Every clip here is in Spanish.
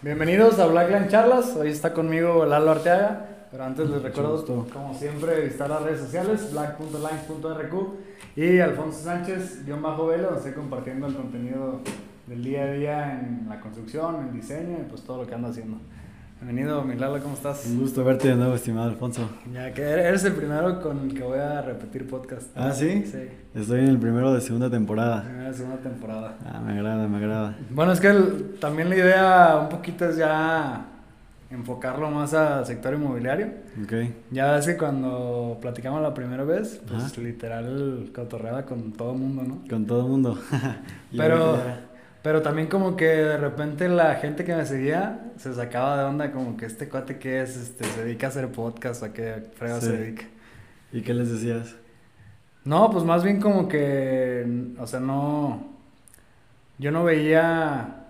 Bienvenidos a Blackline Charlas. Hoy está conmigo Lalo Arteaga. Pero antes les recuerdo, como siempre, visitar las redes sociales, black.lines.rq y Alfonso Sánchez, guion bajo velo, donde estoy compartiendo el contenido del día a día en la construcción, en diseño y pues todo lo que ando haciendo. Bienvenido, mi Lalo, ¿cómo estás? Un gusto verte de nuevo, estimado Alfonso. Ya que eres el primero con el que voy a repetir podcast. ¿Ah, sí? Sí. Estoy en el primero de segunda temporada. Primera segunda temporada. Ah, me agrada, me agrada. Bueno, es que también la idea un poquito es ya enfocarlo más al sector inmobiliario. Ok. Ya ves que cuando platicamos la primera vez, pues literal cotorreaba con todo el mundo, ¿no? Con todo el mundo. Pero... Pero también como que de repente la gente que me seguía se sacaba de onda como que este cuate que es, este, se dedica a hacer podcast, a qué frega se dedica. ¿Y qué les decías? No, pues más bien como que, o sea, no, yo no veía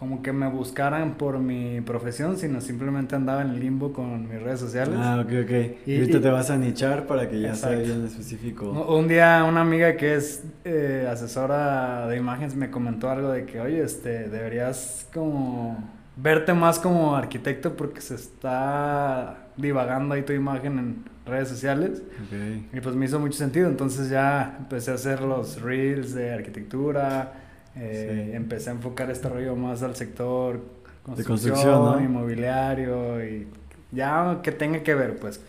como que me buscaran por mi profesión, sino simplemente andaba en el limbo con mis redes sociales. Ah, ok, ok. Y, ahorita te vas a nichar para que ya sea bien específico. Un día una amiga que es eh, asesora de imágenes me comentó algo de que, oye, este, deberías como verte más como arquitecto porque se está divagando ahí tu imagen en redes sociales. Okay. Y pues me hizo mucho sentido, entonces ya empecé a hacer los reels de arquitectura eh, empecé a enfocar este rollo más al sector construcción, inmobiliario y ya que tenga que ver, pues,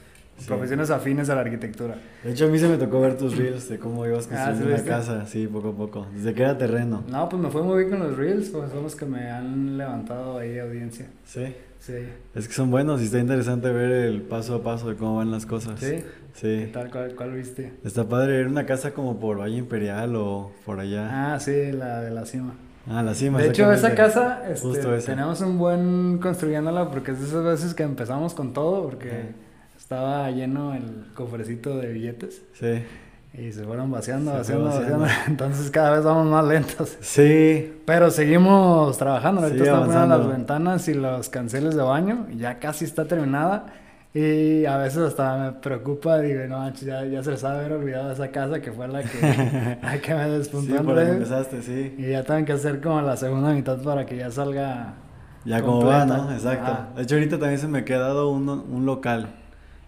profesiones afines a la arquitectura. De hecho, a mí se me tocó ver tus reels de cómo ibas ah, construyendo una casa, sí, poco a poco, desde que era terreno. No, pues me fue muy bien con los reels, pues son los que me han levantado ahí audiencia. Sí. Sí. Es que son buenos y está interesante ver el paso a paso de cómo van las cosas. Sí. Sí. tal? ¿Cuál, ¿Cuál, viste? Está padre, era una casa como por Valle Imperial o por allá. Ah, sí, la de la cima. Ah, la cima. De hecho, esa casa, este, tenemos un buen construyéndola porque es de esas veces que empezamos con todo porque estaba lleno el cofrecito de billetes. Sí. Y se fueron vaciando, vaciando, vaciando, Entonces cada vez vamos más lentos. Sí. Pero seguimos trabajando. Ahorita están poniendo las ventanas y los canceles de baño. Ya casi está terminada. Y a veces hasta me preocupa, digo, no, ya, ya se les ha haber olvidado esa casa que fue la que, la que me despuntó. Sí, por empezaste, sí. Y ya tengo que hacer como la segunda mitad para que ya salga. Ya como va, ¿no? Exacto. De hecho, ahorita también se me ha quedado un, un local.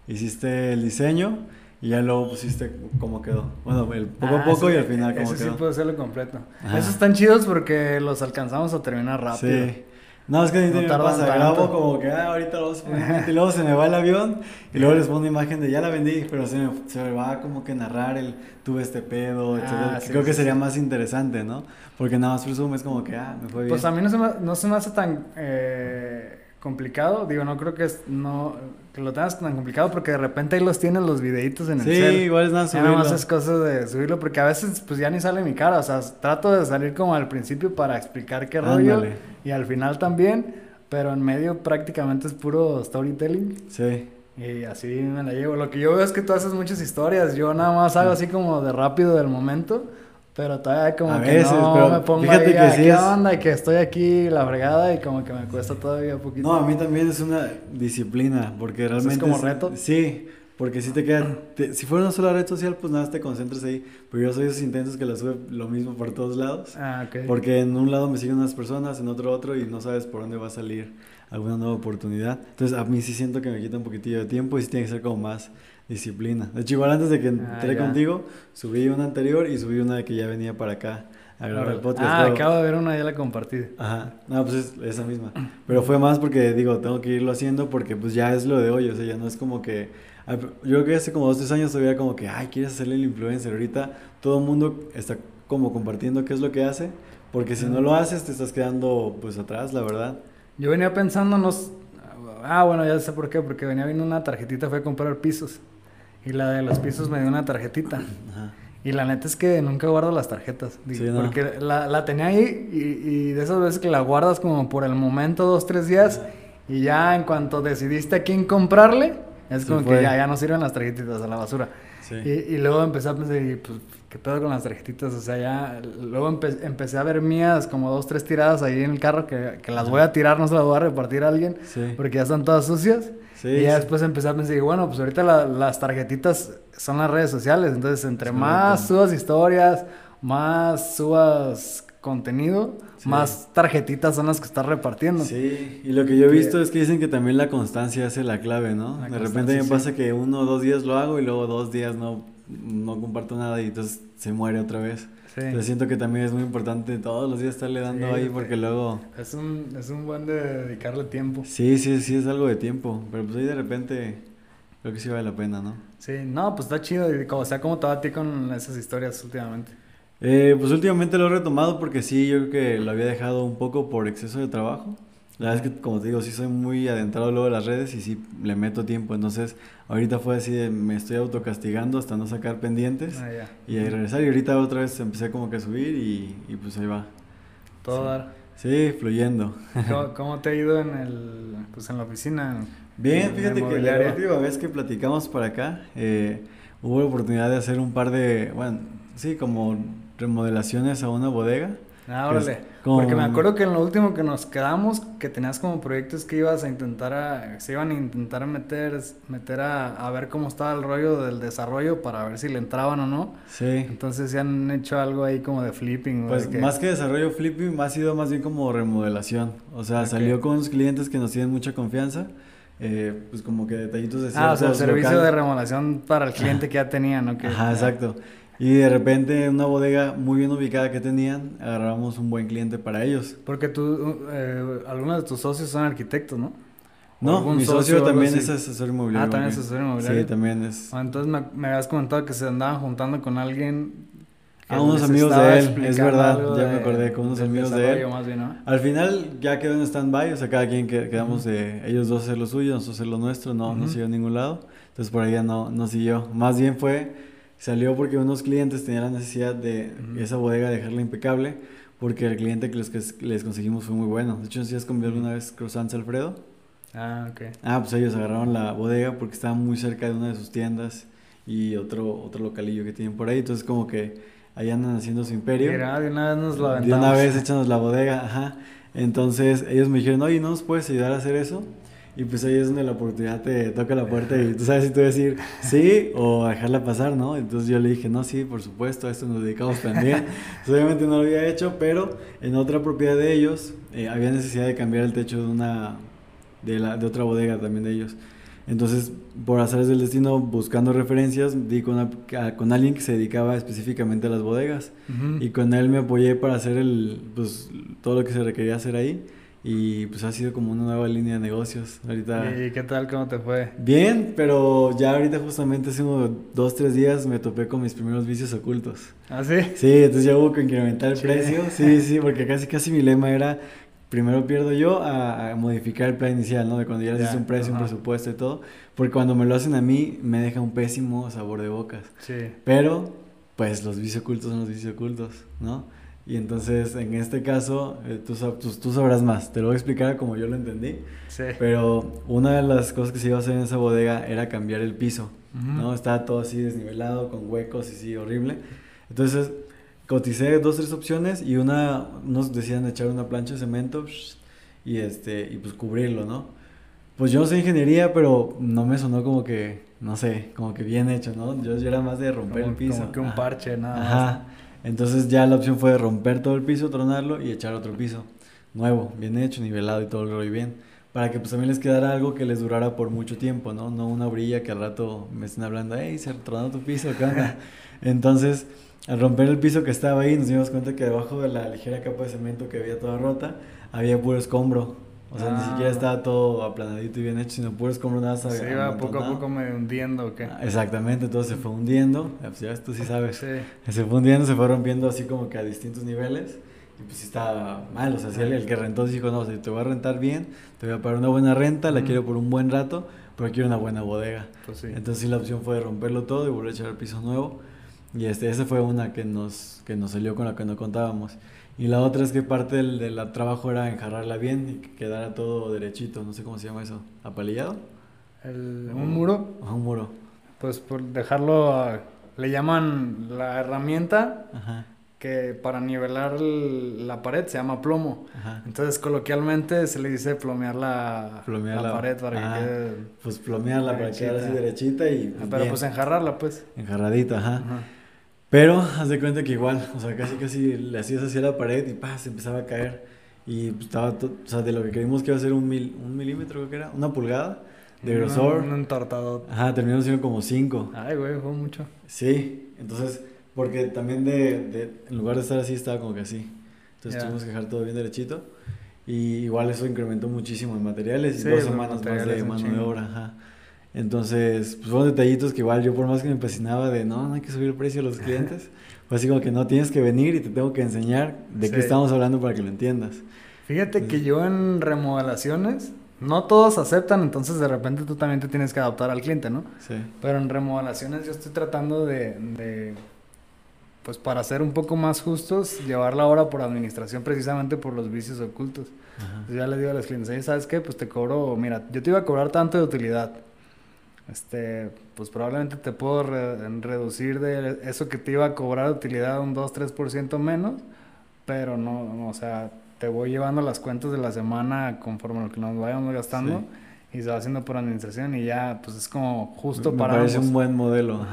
Hiciste el diseño y ya luego pusiste cómo quedó. Bueno, el poco a ah, poco y al final cómo quedó. sí puede serlo completo. Esos están chidos porque los alcanzamos a terminar rápido. Sí. No, es que no pasa, grabo como que ah, ahorita lo y luego se me va el avión y luego les pongo una imagen de ya la vendí, pero se me, se me va como que narrar el tuve este pedo, ah, Creo que sería más interesante, ¿no? Porque nada más presumes como que ah, me fue pues bien. Pues a mí no se me, no se me hace tan eh, complicado. Digo, no creo que, es, no, que lo tengas tan complicado porque de repente ahí los tienes los videitos en el Sí, igual es nada subirlo. nada más es cosa de subirlo porque a veces pues ya ni sale mi cara. O sea, trato de salir como al principio para explicar qué rollo y al final también. Pero en medio prácticamente es puro storytelling. Sí. Y así me la llevo. Lo que yo veo es que tú haces muchas historias. Yo nada más hago así como de rápido del momento. Pero todavía como que no me pongo fíjate que sí ¿qué onda? Y que estoy aquí la fregada y como que me cuesta todavía un poquito. No, a mí también es una disciplina, porque realmente... ¿Es como reto? Sí, porque si te queda... si fuera una sola red social, pues nada, te concentras ahí. Pero yo soy esos intentos que la sube lo mismo por todos lados. Ah, ok. Porque en un lado me siguen unas personas, en otro otro, y no sabes por dónde va a salir alguna nueva oportunidad. Entonces a mí sí siento que me quita un poquitillo de tiempo y sí tiene que ser como más disciplina. De hecho, igual antes de que ah, entré contigo, subí una anterior y subí una de que ya venía para acá a grabar el podcast. Ah, acabo de ver una, ya la compartí. Ajá, no, pues es esa misma. Pero fue más porque, digo, tengo que irlo haciendo porque pues ya es lo de hoy, o sea, ya no es como que... Yo creo que hace como dos, tres años todavía como que, ay, quieres hacerle el influencer. Ahorita todo el mundo está como compartiendo qué es lo que hace, porque si no lo haces te estás quedando pues atrás, la verdad. Yo venía pensando, nos... Ah, bueno, ya sé por qué, porque venía viendo una tarjetita, fue a comprar pisos. Y la de los pisos me dio una tarjetita. Y la neta es que nunca guardo las tarjetas. Porque la, la, tenía ahí y, y, de esas veces que la guardas como por el momento, dos, tres días. Y ya en cuanto decidiste a quién comprarle, es como que ya, ya no sirven las tarjetitas a la basura. Y, y, luego empecé a pensar, pues, ¿qué pedo con las tarjetitas? O sea, ya. Luego empecé a ver mías como dos, tres tiradas ahí en el carro que, que las voy a tirar, no se las voy a repartir a alguien. Porque ya están todas sucias y ya después empecé a pensar, bueno, pues ahorita las tarjetitas son las redes sociales, entonces entre más subas historias, más subas contenido, más tarjetitas son las que estás repartiendo. Sí, y lo que yo he visto es que dicen que también la constancia hace la clave, ¿no? de repente me pasa que uno o dos días lo hago y luego dos días no, no comparto nada y entonces se muere otra vez. Sí. Entonces siento que también es muy importante todos los días estarle dando ahí porque luego... Es un, es un buen de dedicarle tiempo. Sí, sí, sí, es algo de tiempo, pero pues ahí de repente creo que sí vale la pena, ¿no? Sí, no, pues está chido, y como sea como te va a ti con esas historias últimamente. Eh, pues últimamente lo he retomado porque sí, yo creo que lo había dejado un poco por exceso de trabajo. La verdad es que, como te digo, sí soy muy adentrado luego de las redes y sí le meto tiempo. Entonces, ahorita fue así de me estoy autocastigando hasta no sacar pendientes ah, y regresar. Y ahorita otra vez empecé como que a subir y, y pues ahí va. Todo dar. Sí, fluyendo. ¿Cómo, te ha ido en, el, pues en la oficina? Bien, fíjate que la última vez que platicamos por acá, eh, hubo la oportunidad de hacer un par de, bueno, sí, como remodelaciones a una bodega. Ah, órale. Porque me acuerdo que en lo último que nos quedamos, que tenías como proyectos que ibas a intentar, a, se iban a intentar meter, meter a, a, ver cómo estaba el rollo del desarrollo para ver si le entraban o no. Sí. Entonces se han hecho algo ahí como de flipping. Pues más que desarrollo flipping, ha sido más bien como remodelación. O sea, salió con unos clientes que nos tienen mucha confianza. Eh, pues como que detallitos de Ah, o sea, el servicio de remodelación para el cliente que ya tenían, ¿no? Que, Ajá, exacto. Y de repente en una bodega muy bien ubicada que tenían, agarramos un buen cliente para ellos. Porque tú, eh, algunos de tus socios son arquitectos, ¿no? No, mi socio, también es asesor inmobiliario. Ah, también es asesor inmobiliario. Sí, también es. Ah, entonces me, me habías comentado que se andaban juntando con alguien. Ah, unos amigos de él, es verdad, ya me acordé, con unos amigos de él. Más bien, ¿no? Al final ya quedó en stand-by, o sea, cada quien quedamos de ellos dos hacer lo suyo, nosotros hacer lo nuestro, no, no siguió a ningún lado. Entonces por ahí ya no, no siguió. Más bien fue Salió porque unos clientes tenían la necesidad de esa bodega dejarla impecable, porque el cliente que les, les conseguimos fue muy bueno. De hecho, si has comido alguna vez croissants Alfredo. Ah, ok. Ah, pues ellos agarraron la bodega porque estaba muy cerca de una de sus tiendas y otro, otro localillo que tienen por ahí. Entonces, como que ahí andan haciendo su imperio. Mira, de una vez nos lo aventamos. De una vez échanos la bodega, ajá. Entonces, ellos me dijeron, oye, ¿no nos puedes ayudar a hacer eso? Y pues ahí es donde la oportunidad te toca la puerta y tú sabes si tú decir sí o dejarla pasar, ¿no? Entonces yo le dije, no, sí, por supuesto, a esto nos dedicamos también. obviamente no lo había hecho, pero en otra propiedad de ellos eh, había necesidad de cambiar el techo de una, de, la, de otra bodega también de ellos. Entonces, por hacer del destino, buscando referencias, di con, con alguien que se dedicaba específicamente a las bodegas. Y con él me apoyé para hacer el, pues, todo lo que se requería hacer ahí. Y pues ha sido como una nueva línea de negocios. Ahorita... ¿Y qué tal? ¿Cómo te fue? Bien, pero ya ahorita justamente hace unos dos, tres días me topé con mis primeros vicios ocultos. ¿Ah, sí? Sí, entonces ya hubo que incrementar el precio. Sí, sí, porque casi casi mi lema era primero pierdo yo a, modificar el plan inicial, ¿no? De cuando ya les un precio, un presupuesto y todo. Porque cuando me lo hacen a mí, me deja un pésimo sabor de bocas. Sí. Pero, pues los vicios ocultos son los vicios ocultos, ¿no? Y entonces, en este caso, eh, tú, tú, sabrás más. Te lo voy a explicar como yo lo entendí. Sí. Pero una de las cosas que se iba a hacer en esa bodega era cambiar el piso. ¿no? Estaba todo así desnivelado, con huecos y sí, horrible. Entonces, coticé dos, tres opciones y una, nos decían echar una plancha de cemento y, este, y pues cubrirlo, ¿no? Pues yo no sé ingeniería, pero no me sonó como que, no sé, como que bien hecho, ¿no? Yo, yo era más de romper el piso. Como que un parche, nada Ajá. Entonces ya la opción fue romper todo el piso, tronarlo y echar otro piso nuevo, bien hecho, nivelado y todo el rollo bien. Para que pues también les quedara algo que les durara por mucho tiempo, ¿no? No una brilla que al rato me estén hablando, hey, se tronó tu piso, ¿qué onda? Entonces, al romper el piso que estaba ahí, nos dimos cuenta que debajo de la ligera capa de cemento que había toda rota, había puro escombro. O sea, ni siquiera ah. estaba todo aplanadito y bien hecho, sino puro escombro nada. Se iba poco a poco me hundiendo, ¿o qué? Ah, exactamente, entonces se fue hundiendo, pues ya tú sí sabes. Se fue hundiendo, se fue rompiendo así como que a distintos niveles. Y pues sí estaba mal, o sea, si el, que rentó dijo, no, si te voy a rentar bien, te voy a pagar una buena renta, la quiero por un buen rato, pero quiero una buena bodega. Pues sí. Entonces sí, la opción fue de romperlo todo y volver a echar el piso nuevo. Y este, esa fue una que nos, que nos salió con la que no contábamos. Y la otra es que parte del, del trabajo era enjarrarla bien y que quedara todo derechito, no sé cómo se llama eso, apalillado. El, ¿Un muro? un muro. Pues por dejarlo, le llaman la herramienta que para nivelar la pared se llama plomo. Entonces coloquialmente se le dice plomear la, la, pared para que quede... Pues plomearla para que quede así derechita y... Pues Pero pues enjarrarla pues. Enjarradita, ajá. Pero haz de cuenta que igual, o sea, casi casi le hacías hacia la pared y pa, se empezaba a caer. Y pues, estaba, o sea, de lo que creímos que iba a ser un, mil, un milímetro, creo que era, una pulgada de grosor. Un, entortado. Ajá, terminó siendo como 5. Ay, güey, fue mucho. Sí, entonces, porque también de, de, en lugar de estar así, estaba como que así. Entonces tuvimos que dejar todo bien derechito. Y igual eso incrementó muchísimo en materiales y dos semanas más de mano de obra. Ajá. Entonces, pues fueron detallitos que igual yo por más que me empecinaba de no, no hay que subir el precio a los clientes, fue así como que no tienes que venir y te tengo que enseñar de qué estamos hablando para que lo entiendas. Fíjate que yo en remodelaciones, no todos aceptan, entonces de repente tú también te tienes que adaptar al cliente, ¿no? Sí. Pero en remodelaciones yo estoy tratando de, pues para ser un poco más justos, llevar la hora por administración precisamente por los vicios ocultos. ya le digo a los clientes, ¿sabes qué? Pues te cobro, mira, yo te iba a cobrar tanto de utilidad este, pues probablemente te puedo reducir de eso que te iba a cobrar utilidad un 2-3% menos, pero no, o sea, te voy llevando las cuentas de la semana conforme lo que nos vayamos gastando y se va haciendo por administración y ya, pues es como justo Me para... Parece un buen modelo.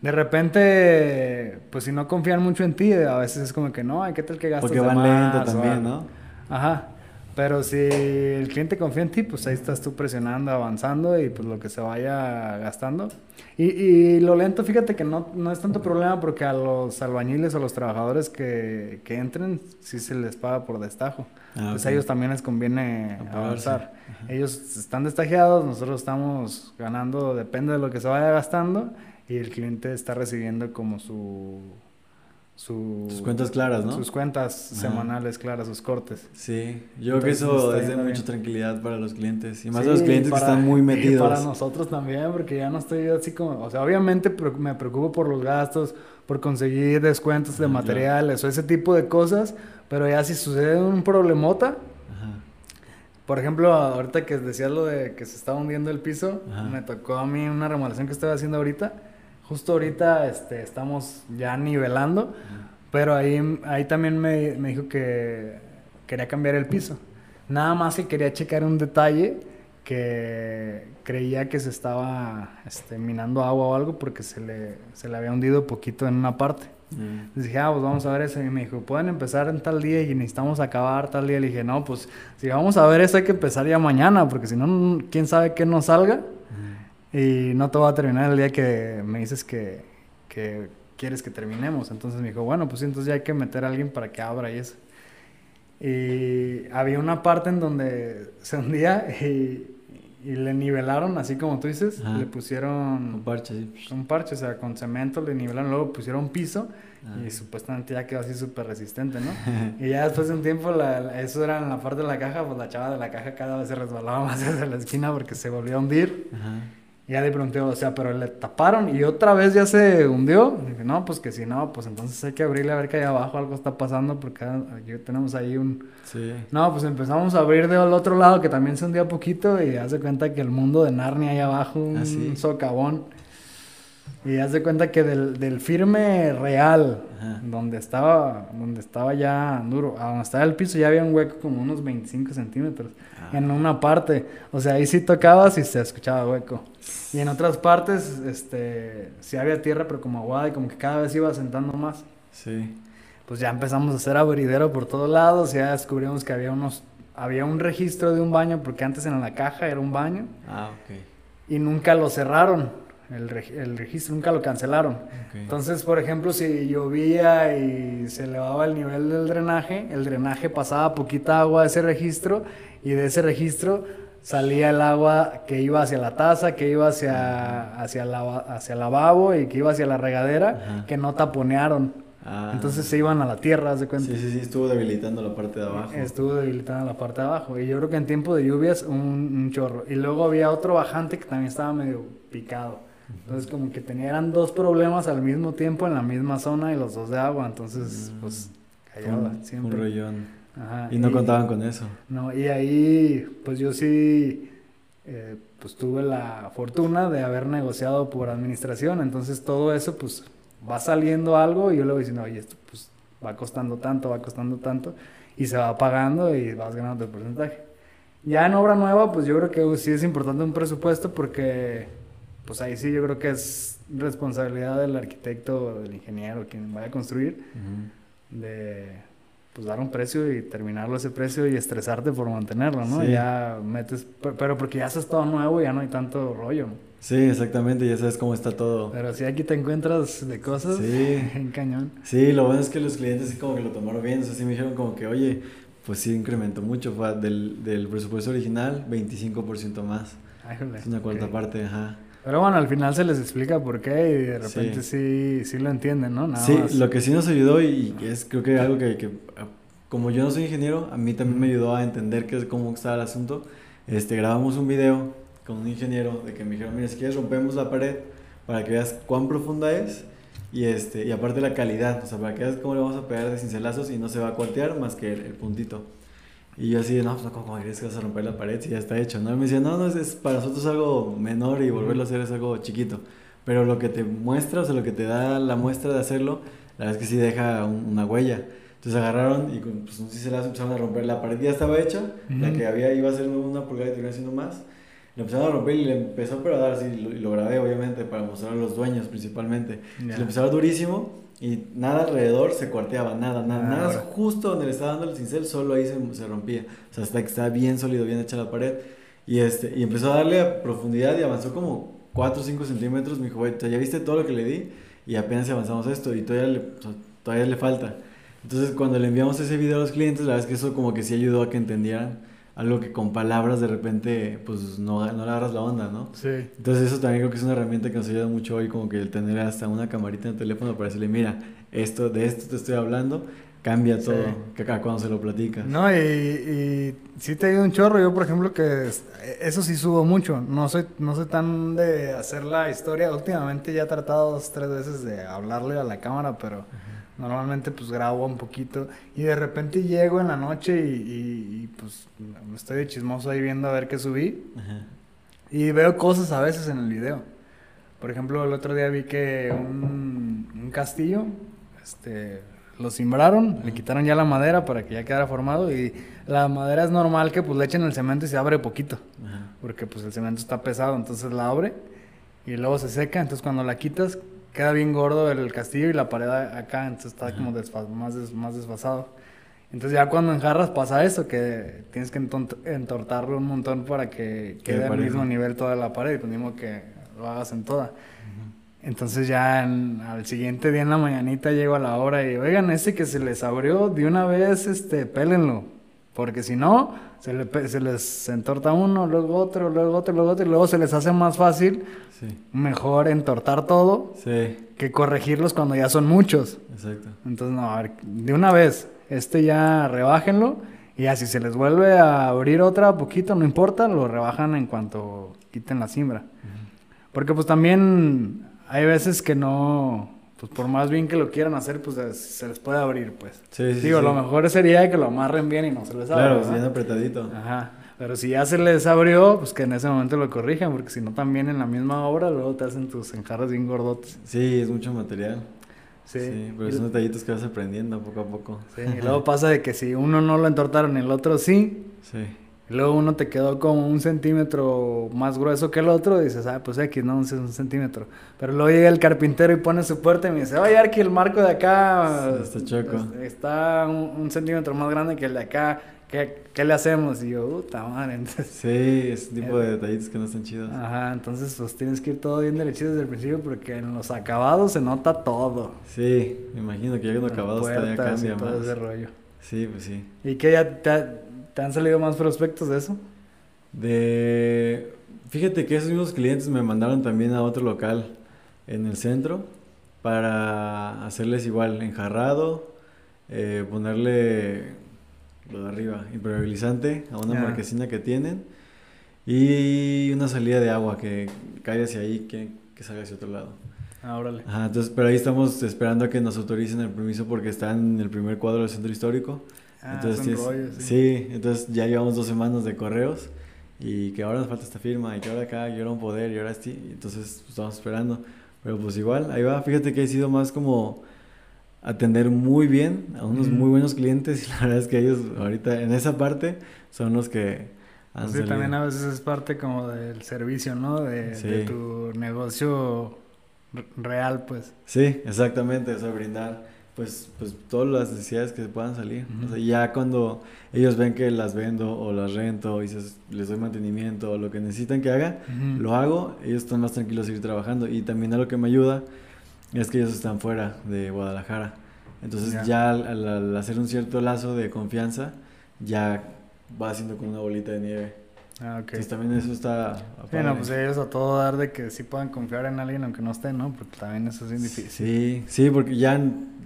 De repente, pues si no confían mucho en ti, a veces es como que no, hay que tal que gastas Porque van lento también, ¿no? Ajá. Pero si el cliente confía en ti, pues ahí estás tú presionando, avanzando y pues lo que se vaya gastando. Y, y lo lento, fíjate que no, no, es tanto problema porque a los albañiles o los trabajadores que, que entren, sí se les paga por destajo. Ah, pues a ellos también les conviene avanzar. Ellos están destajeados, nosotros estamos ganando, depende de lo que se vaya gastando y el cliente está recibiendo como su sus cuentas claras, ¿no? Sus cuentas semanales claras, sus cortes. Sí, yo creo que eso es de mucha tranquilidad para los clientes y más a los clientes que están muy metidos. Y para nosotros también, porque ya no estoy así como, o sea, obviamente me preocupo por los gastos, por conseguir descuentos de materiales o ese tipo de cosas, pero ya si sucede un problemota, por ejemplo, ahorita que decías lo de que se estaba hundiendo el piso, me tocó a mí una remodelación que estoy haciendo ahorita Justo ahorita este, estamos ya nivelando, pero ahí, ahí también me, me dijo que quería cambiar el piso. Nada más que quería checar un detalle que creía que se estaba este, minando agua o algo porque se le, se le había hundido poquito en una parte. Mm. dije, ah, pues vamos a ver eso. Y me dijo, pueden empezar en tal día y necesitamos acabar tal día. Le dije, no, pues si vamos a ver eso hay que empezar ya mañana porque si no, quién sabe qué nos salga. Y no te voy a terminar el día que me dices que, que quieres que terminemos. Entonces me dijo, bueno, pues entonces ya hay que meter a alguien para que abra y eso. Y había una parte en donde se hundía y, y le nivelaron, así como tú dices, le pusieron... Un parche, sí. Un parche, o sea, con cemento le nivelaron, luego pusieron piso ah. y supuestamente ya quedó así súper resistente, ¿no? y ya después de un tiempo, la, eso era en la parte de la caja, pues la chava de la caja cada vez se resbalaba más hacia la esquina porque se volvió a hundir. Ajá. Ya le pregunté, o sea, pero le taparon y otra vez ya se hundió. dije, no, pues que si no, pues entonces hay que abrirle a ver que ahí abajo algo está pasando porque aquí tenemos ahí un... Sí. No, pues empezamos a abrir del otro lado que también se hundía poquito y hace cuenta que el mundo de Narnia ahí abajo, un ah, socavón. Y haz de cuenta que del, del firme real, donde estaba donde estaba ya duro, a donde estaba el piso ya había un hueco como unos 25 centímetros ah. en una parte. O sea, ahí sí tocabas y se escuchaba hueco. Y en otras partes, este, sí había tierra, pero como aguada y como que cada vez iba sentando más. Sí. Pues ya empezamos a hacer abridero por todos lados, ya descubrimos que había unos, había un registro de un baño, porque antes en la caja era un baño. Ah, ok. Y nunca lo cerraron el, el registro, nunca lo cancelaron. Entonces, por ejemplo, si llovía y se elevaba el nivel del drenaje, el drenaje pasaba poquita agua a ese registro y de ese registro salía el agua que iba hacia la taza, que iba hacia, hacia, la, hacia el lavabo y que iba hacia la regadera, que no taponearon. Ah. Entonces se iban a la tierra, haz de cuenta. Sí, sí, sí, estuvo debilitando la parte de abajo. Estuvo debilitando la parte de abajo. Y yo creo que en tiempo de lluvias, un, un chorro. Y luego había otro bajante que también estaba medio picado. Entonces como que tenían dos problemas al mismo tiempo en la misma zona y los dos de agua, entonces mm. pues callaba siempre. Un y no contaban con eso. No, y ahí pues yo sí eh, pues tuve la fortuna de haber negociado por administración, entonces todo eso pues va saliendo algo y yo le voy diciendo, oye, esto pues va costando tanto, va costando tanto y se va pagando y vas ganando el porcentaje. Ya en obra nueva pues yo creo que sí es importante un presupuesto porque pues ahí sí yo creo que es responsabilidad del arquitecto, del ingeniero, quien vaya a construir, de pues dar un precio y terminarlo ese precio y estresarte por mantenerlo, ¿no? Ya metes, pero porque ya haces todo nuevo, ya no hay tanto rollo. Sí, exactamente, ya sabes cómo está todo. Pero si aquí te encuentras de cosas en cañón. Sí, lo bueno es que los clientes sí como que lo tomaron bien, o sea, sí me dijeron como que, oye, pues sí incrementó mucho, fue del, del presupuesto original 25% más. es una cuarta parte, ajá. Pero bueno, al final se les explica por qué y de repente sí, sí, lo entienden, ¿no? sí, lo que sí nos ayudó y, es creo que algo que, que, como yo no soy ingeniero, a mí también me ayudó a entender qué es cómo estaba el asunto. Este, grabamos un video con un ingeniero de que me dijeron, mira, si quieres rompemos la pared para que veas cuán profunda es y, este, y aparte la calidad, o sea, para que veas cómo le vamos a pegar de cincelazos y no se va a cuartear más que el, puntito. Y yo así, no, pues ¿cómo crees que vas a romper la pared si ya está hecho? ¿no? Y me decía, no, no, es, para nosotros algo menor y volverlo a hacer es algo chiquito. Pero lo que te muestra, o sea, lo que te da la muestra de hacerlo, la verdad es que sí deja una huella. Entonces agarraron y pues un cincelazo empezaron a romper la pared, ya estaba hecha, la que había iba a ser una pulgada y terminó siendo más le empezaron a romper y le empezó a dar así, y lo, grabé obviamente para mostrar a los dueños principalmente. Le empezó a dar durísimo y nada alrededor se cuarteaba, nada, nada, ah, nada, justo donde le estaba dando el cincel, solo ahí se, se rompía. O sea, hasta que estaba bien sólido, bien hecha la pared. Y, este, y empezó a darle a profundidad y avanzó como 4 o 5 centímetros. Me dijo, güey, ya viste todo lo que le di y apenas avanzamos esto y todavía le, todavía le falta. Entonces, cuando le enviamos ese video a los clientes, la verdad es que eso como que sí ayudó a que entendieran algo que con palabras de repente pues no, no le agarras la onda, ¿no? Sí. Entonces eso también creo que es una herramienta que nos ayuda mucho hoy como que el tener hasta una camarita en el teléfono para decirle, mira, esto, de esto te estoy hablando, cambia todo que acá cuando se lo platicas. No, y, y sí te ayuda un chorro. Yo, por ejemplo, que eso sí subo mucho. No soy, no soy tan de hacer la historia. Últimamente ya he tratado dos, tres veces de hablarle a la cámara, pero... Normalmente pues grabo un poquito y de repente llego en la noche y, pues estoy de chismoso ahí viendo a ver qué subí. Y veo cosas a veces en el video. Por ejemplo, el otro día vi que un, castillo, este, lo simbraron, le quitaron ya la madera para que ya quedara formado y la madera es normal que pues le echen el cemento y se abre poquito. Porque pues el cemento está pesado, entonces la abre y luego se seca, entonces cuando la quitas queda bien gordo el castillo y la pared acá, entonces está como más, más desfasado. Entonces ya cuando enjarras pasa eso, que tienes que entortarlo un montón para que quede al mismo nivel toda la pared, pues mismo que lo hagas en toda. Entonces ya al siguiente día en la mañanita llego a la hora y, oigan, ese que se les abrió, de una vez, este, pélenlo. Porque si no, se, se, les entorta uno, luego otro, luego otro, luego otro, y luego se les hace más fácil, mejor entortar todo, que corregirlos cuando ya son muchos. Exacto. Entonces, no, a ver, de una vez, este ya rebájenlo, y así se les vuelve a abrir otra poquito, no importa, lo rebajan en cuanto quiten la simbra. Porque pues también hay veces que no pues por más bien que lo quieran hacer, pues se les puede abrir, pues. Sí, sí, Digo, lo mejor sería que lo amarren bien y no se les abra. Claro, bien apretadito. Ajá. Pero si ya se les abrió, pues que en ese momento lo corrijan, porque si no también en la misma obra luego te hacen tus enjarras bien gordotes. Sí, es mucho material. Sí. sí pero son detallitos que vas aprendiendo poco a poco. Sí, y luego pasa de que si uno no lo entortaron y el otro sí. Sí luego uno te quedó como un centímetro más grueso que el otro y dices, ah, pues X, no, un centímetro. Pero luego llega el carpintero y pone su puerta y me dice, oye, Arqui, el marco de acá está, choco. está un, centímetro más grande que el de acá. ¿Qué, ¿Qué, le hacemos? Y yo, puta madre. Entonces, sí, ese tipo de detallitos que no están chidos. Ajá, entonces pues tienes que ir todo bien derechito desde el principio porque en los acabados se nota todo. Sí, me imagino que ya en acabados ya cambia más. Todo ese rollo. Sí, pues sí. ¿Y qué ya te, ¿Te han salido más prospectos de eso? De... Fíjate que esos mismos clientes me mandaron también a otro local en el centro para hacerles igual enjarrado, eh, ponerle lo de arriba, impermeabilizante a una marquesina que tienen y una salida de agua que cae hacia ahí, que, que salga hacia otro lado. Ah, órale. Ajá, entonces, pero ahí estamos esperando a que nos autoricen el permiso porque está en el primer cuadro del centro histórico. Ah, entonces, sí. entonces ya llevamos dos semanas de correos y que ahora nos falta esta firma y que ahora acá, y ahora un poder y ahora sí, entonces pues, estamos esperando. Pero pues igual, ahí va, fíjate que he sido más como atender muy bien a unos muy buenos clientes y la verdad es que ellos ahorita en esa parte son los que sí, también a veces es parte como del servicio, ¿no? De, tu negocio real, pues. Sí, exactamente, o sea, brindar pues, pues todas las necesidades que puedan salir. O sea, ya cuando ellos ven que las vendo o las rento y les doy mantenimiento o lo que necesitan que haga, lo hago, ellos están más tranquilos de seguir trabajando. Y también a lo que me ayuda es que ellos están fuera de Guadalajara. Entonces ya al, hacer un cierto lazo de confianza, ya va haciendo como una bolita de nieve. Ah, ok. Entonces también eso está... Bueno, pues ellos a todo dar de que sí puedan confiar en alguien aunque no esté, ¿no? Porque también eso es bien difícil. Sí, sí, porque ya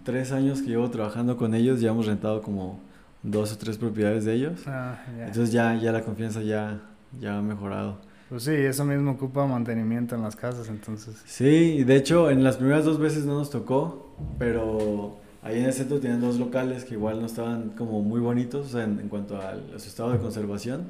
tres años que llevo trabajando con ellos, ya hemos rentado como dos o tres propiedades de ellos. Ah, Entonces ya, ya la confianza ya, ya ha mejorado. Pues sí, eso mismo ocupa mantenimiento en las casas, entonces. Sí, y de hecho en las primeras dos veces no nos tocó, pero ahí en el centro tienen dos locales que igual no estaban como muy bonitos, o sea, en, cuanto al, a su estado de conservación,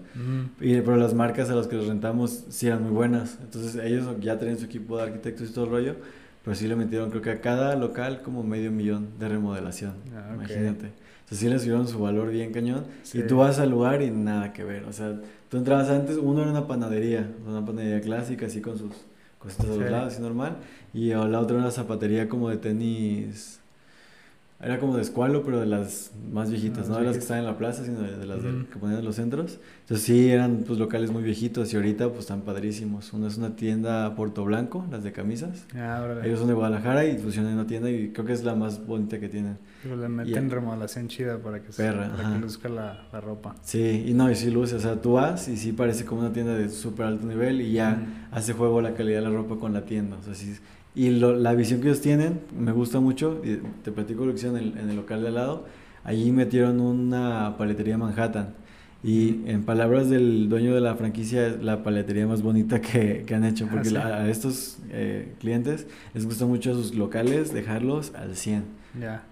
y, pero las marcas a las que los rentamos sí eran muy buenas, entonces ellos ya tenían su equipo de arquitectos y todo el rollo, pero sí le metieron, creo que a cada local, como medio millón de remodelación. Ah, Imagínate. O sea, sí les dieron su valor bien cañón. Y tú vas al lugar y nada que ver. O sea, tú entrabas antes, uno era una panadería, una panadería clásica, así con sus cositas a los lados, así normal. Y la otra era una zapatería como de tenis era como de escualo, pero de las más viejitas, no de las que están en la plaza, sino de, las que ponían en los centros. Entonces sí, eran pues locales muy viejitos y ahorita pues están padrísimos. Uno es una tienda Puerto Blanco, las de camisas. Ah, Ellos son de Guadalajara y funcionan en una tienda y creo que es la más bonita que tienen. Pero le meten remodelación chida para que, perra, para que luzca la, la, ropa. Sí, y no, y sí luce, o sea, tú vas y sí parece como una tienda de súper alto nivel y ya hace juego la calidad de la ropa con la tienda. O sea, sí y la visión que ellos tienen me gusta mucho. Y te platico lo que hicieron en el, local de al lado. Allí metieron una paletería Manhattan. Y en palabras del dueño de la franquicia, es la paletería más bonita que, que han hecho. Porque ah, a estos eh, clientes les gusta mucho sus locales dejarlos al 100.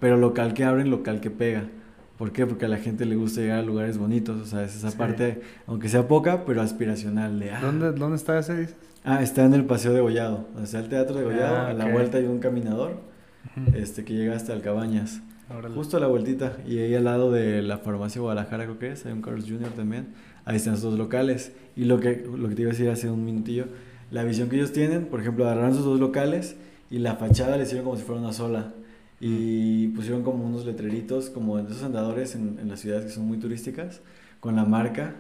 Pero local que abren, local que pega. ¿Por qué? Porque a la gente le gusta llegar a lugares bonitos. O sea, es esa parte, aunque sea poca, pero aspiracional. De, ah. ¿Dónde, ¿Dónde está ese? Ah, está en el Paseo de Gollado, donde está el Teatro de Gollado. Ah, a la vuelta hay un caminador este, que llega hasta el Cabañas. Justo a la vueltita. Y ahí al lado de la farmacia Guadalajara, creo que es, hay un Carlos Jr. también. Ahí están esos dos locales. Y lo que, lo que te iba a decir hace un minutillo, la visión que ellos tienen, por ejemplo, agarraron esos dos locales y la fachada le hicieron como si fuera una sola. Y pusieron como unos letreritos, como en esos andadores en, en las ciudades que son muy turísticas, con la marca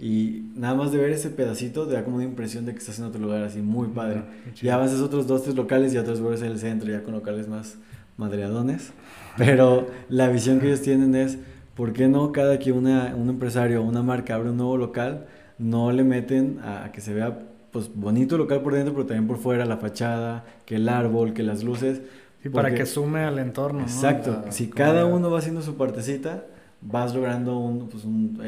y nada más de ver ese pedacito te da como una impresión de que estás en otro lugar así muy padre. Ya avanzas otros dos, tres locales y otros vuelves en el centro, ya con locales más madreadones. Pero la visión que ellos tienen es, ¿por qué no cada que una, un empresario o una marca abre un nuevo local, no le meten a, que se vea pues bonito el local por dentro, pero también por fuera, la fachada, que el árbol, que las luces? Y para que sume al entorno. Exacto. si cada uno va haciendo su partecita, vas logrando un, pues un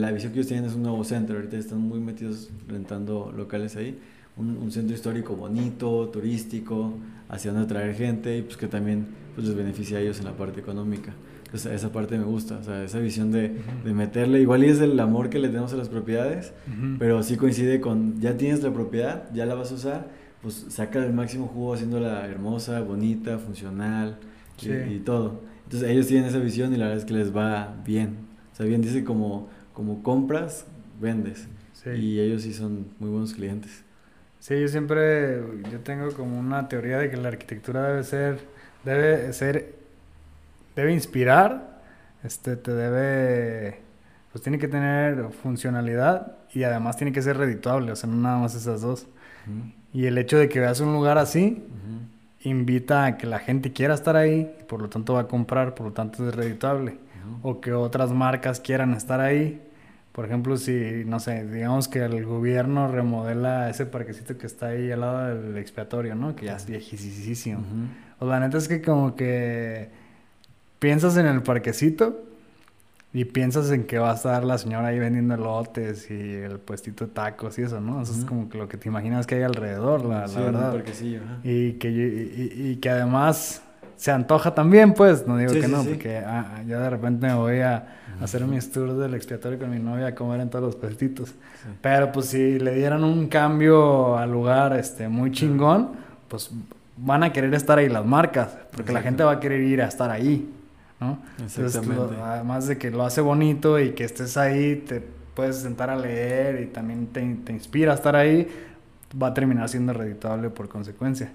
la visión que ellos tienen es un nuevo centro, ahorita están muy metidos rentando locales ahí, un, un, centro histórico bonito, turístico, hacia donde atraer gente y pues que también pues les beneficia a ellos en la parte económica. Entonces esa parte me gusta, o sea, esa visión de, de meterle, igual y es el amor que le tenemos a las propiedades, pero sí coincide con, ya tienes la propiedad, ya la vas a usar, pues saca el máximo jugo haciéndola hermosa, bonita, funcional y todo. Entonces ellos tienen esa visión y la verdad es que les va bien. O sea, bien dice como, como compras, vendes. Y ellos sí son muy buenos clientes. Sí, yo siempre, yo tengo como una teoría de que la arquitectura debe ser, debe ser, debe inspirar, este, te debe, pues tiene que tener funcionalidad y además tiene que ser redituable, o sea, no nada más esas dos. Y el hecho de que veas un lugar así, invita a que la gente quiera estar ahí, y por lo tanto va a comprar, por lo tanto es redituable. O que otras marcas quieran estar ahí. Por ejemplo, si, no sé, digamos que el gobierno remodela ese parquecito que está ahí al lado del expiatorio, ¿no? Que ya es viejísimo. O la neta es que como que piensas en el parquecito y piensas en que va a estar la señora ahí vendiendo lotes y el puestito de tacos y eso, ¿no? Eso es como que lo que te imaginas que hay alrededor, la, la verdad. Y que, y, que además se antoja también, pues, no digo que no, porque ah, ya de repente me voy a hacer mis tours del expiatorio con mi novia a comer en todos los puestitos. Pero pues si le dieran un cambio al lugar este, muy chingón, pues van a querer estar ahí las marcas, porque la gente va a querer ir a estar ahí. ¿No? Exactamente. además de que lo hace bonito y que estés ahí, te puedes sentar a leer y también te, te inspira a estar ahí, va a terminar siendo reditable por consecuencia.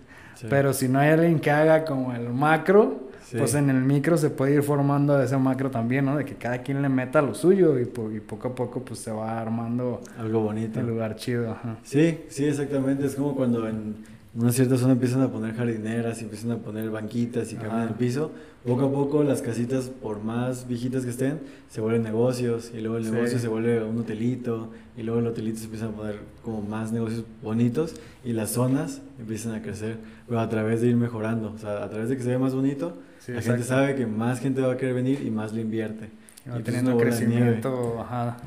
Pero si no hay alguien que haga como el macro, pues en el micro se puede ir formando ese macro también, ¿no? De que cada quien le meta lo suyo y, poco a poco pues se va armando algo bonito. Un lugar chido. Sí, sí, exactamente. Es como cuando en una cierta zona empiezan a poner jardineras y empiezan a poner banquitas y caminan el piso. Poco a poco las casitas, por más viejitas que estén, se vuelven negocios y luego el negocio se vuelve un hotelito y luego el hotelito se empiezan a poner como más negocios bonitos y las zonas empiezan a crecer, pero a través de ir mejorando, o sea, a través de que se ve más bonito la gente sabe que más gente va a querer venir y más le invierte. y pues teniendo crecimiento, ajá.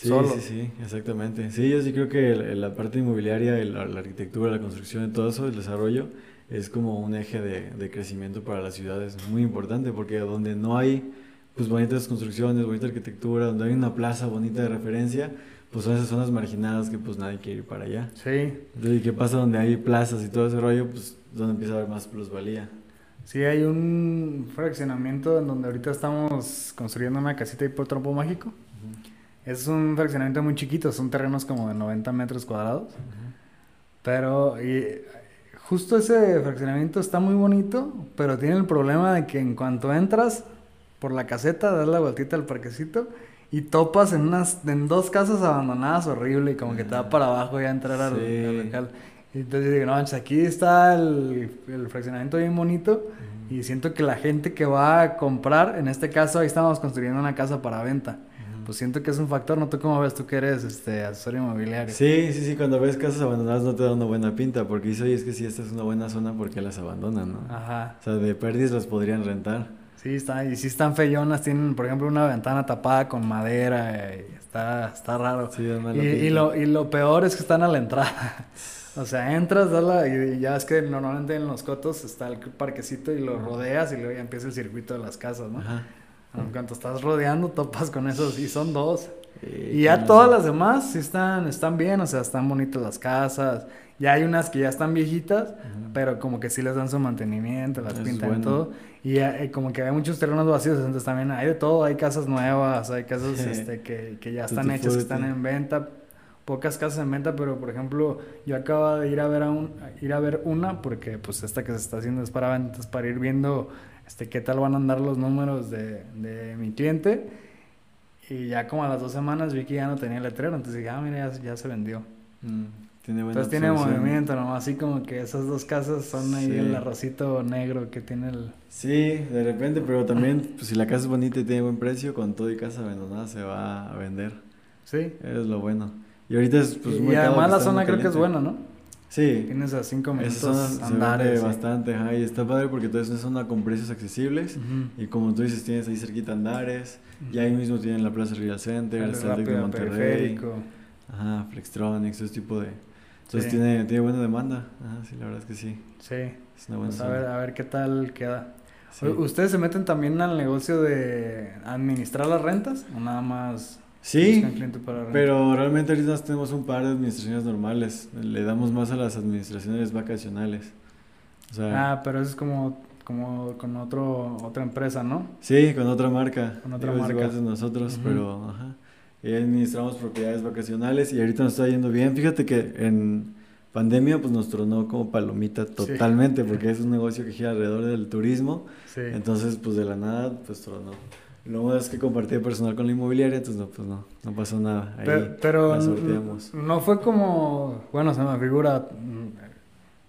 Sí, sí, sí, exactamente. Sí, yo sí creo que la parte inmobiliaria, la, arquitectura, la construcción, y todo eso, el desarrollo, es como un eje de, de, crecimiento para las ciudades muy importante, porque donde no hay pues bonitas construcciones, bonita arquitectura, donde hay una plaza bonita de referencia, pues son esas zonas marginadas que pues nadie quiere ir para allá. Sí. Entonces, ¿y qué pasa donde hay plazas y todo ese rollo? Pues donde empieza a haber más plusvalía. Sí, hay un fraccionamiento en donde ahorita estamos construyendo una casita y por trompo mágico. Es un fraccionamiento muy chiquito, son terrenos como de 90 metros cuadrados. Pero y, justo ese fraccionamiento está muy bonito, pero tiene el problema de que en cuanto entras por la caseta, das la vueltita al parquecito y topas en unas en dos casas abandonadas horrible y como que te da para abajo ya entrar al, al local. Entonces digo, no, aquí está el, el fraccionamiento bien bonito y siento que la gente que va a comprar, en este caso ahí estamos construyendo una casa para venta. Pues siento que es un factor, ¿no? ¿Tú cómo ves? Tú que eres este, asesor inmobiliario. Sí, sí, sí, cuando ves casas abandonadas no te da una buena pinta, porque dices, oye, es que si esta es una buena zona, ¿por qué las abandonan, no? Ajá. O sea, de pérdidas las podrían rentar. Sí, está, y sí están feyonas, tienen, por ejemplo, una ventana tapada con madera, y está, está raro. Sí, y, y, lo, y lo peor es que están a la entrada. O sea, entras, das y ya es que normalmente en los cotos está el parquecito y lo rodeas y luego ya empieza el circuito de las casas, ¿no? Ajá. En cuanto estás rodeando, topas con esos y son dos. y ya todas las demás sí están, están bien, o sea, están bonitas las casas. Ya hay unas que ya están viejitas, pero como que sí les dan su mantenimiento, las pintan y todo. Y eh, como que hay muchos terrenos vacíos, entonces también hay de todo, hay casas nuevas, hay casas este, que, que ya están hechas, que están en venta, pocas casas en venta, pero por ejemplo, yo acabo de ir a ver a un, ir a ver una porque pues esta que se está haciendo es para ventas, para ir viendo este qué tal van a andar los números de, de mi cliente. Y ya como a las dos semanas vi que ya no tenía letrero, entonces dije, ah, mira, ya, se vendió. Mm, tiene entonces tiene movimiento, ¿no? Así como que esas dos casas son ahí el arrocito negro que tiene el... Sí, de repente, pero también, pues si la casa es bonita y tiene buen precio, con todo y casa abandonada se va a vender. Sí. Es lo bueno. Y ahorita es pues muy Y además la zona creo que es buena, ¿no? Sí. Tienes a cinco minutos andares. bastante, ajá, y está padre porque todo es una zona con precios accesibles y como tú dices, tienes ahí cerquita Andares, y ahí mismo tienen la Plaza Real Center, el, el de Monterrey. Ajá, Flextronics, ese tipo de... Entonces tiene, tiene buena demanda, ajá, sí, la verdad es que sí. Sí. Es una buena pues a ver, a ver qué tal queda. ¿Ustedes se meten también al negocio de administrar las rentas o nada más Sí, pero realmente ahorita tenemos un par de administraciones normales. Le damos más a las administraciones vacacionales. ah, pero eso es como, como con otro, otra empresa, ¿no? Sí, con otra marca. Con otra marca. nosotros, pero ajá. Y administramos propiedades vacacionales y ahorita nos está yendo bien. Fíjate que en pandemia pues nos tronó como palomita totalmente porque es un negocio que gira alrededor del turismo. Sí. Entonces pues de la nada pues tronó. Lo es que compartí personal con la inmobiliaria, entonces no, pues no, no pasó nada. Ahí pero, no fue como, bueno, se me figura, mm,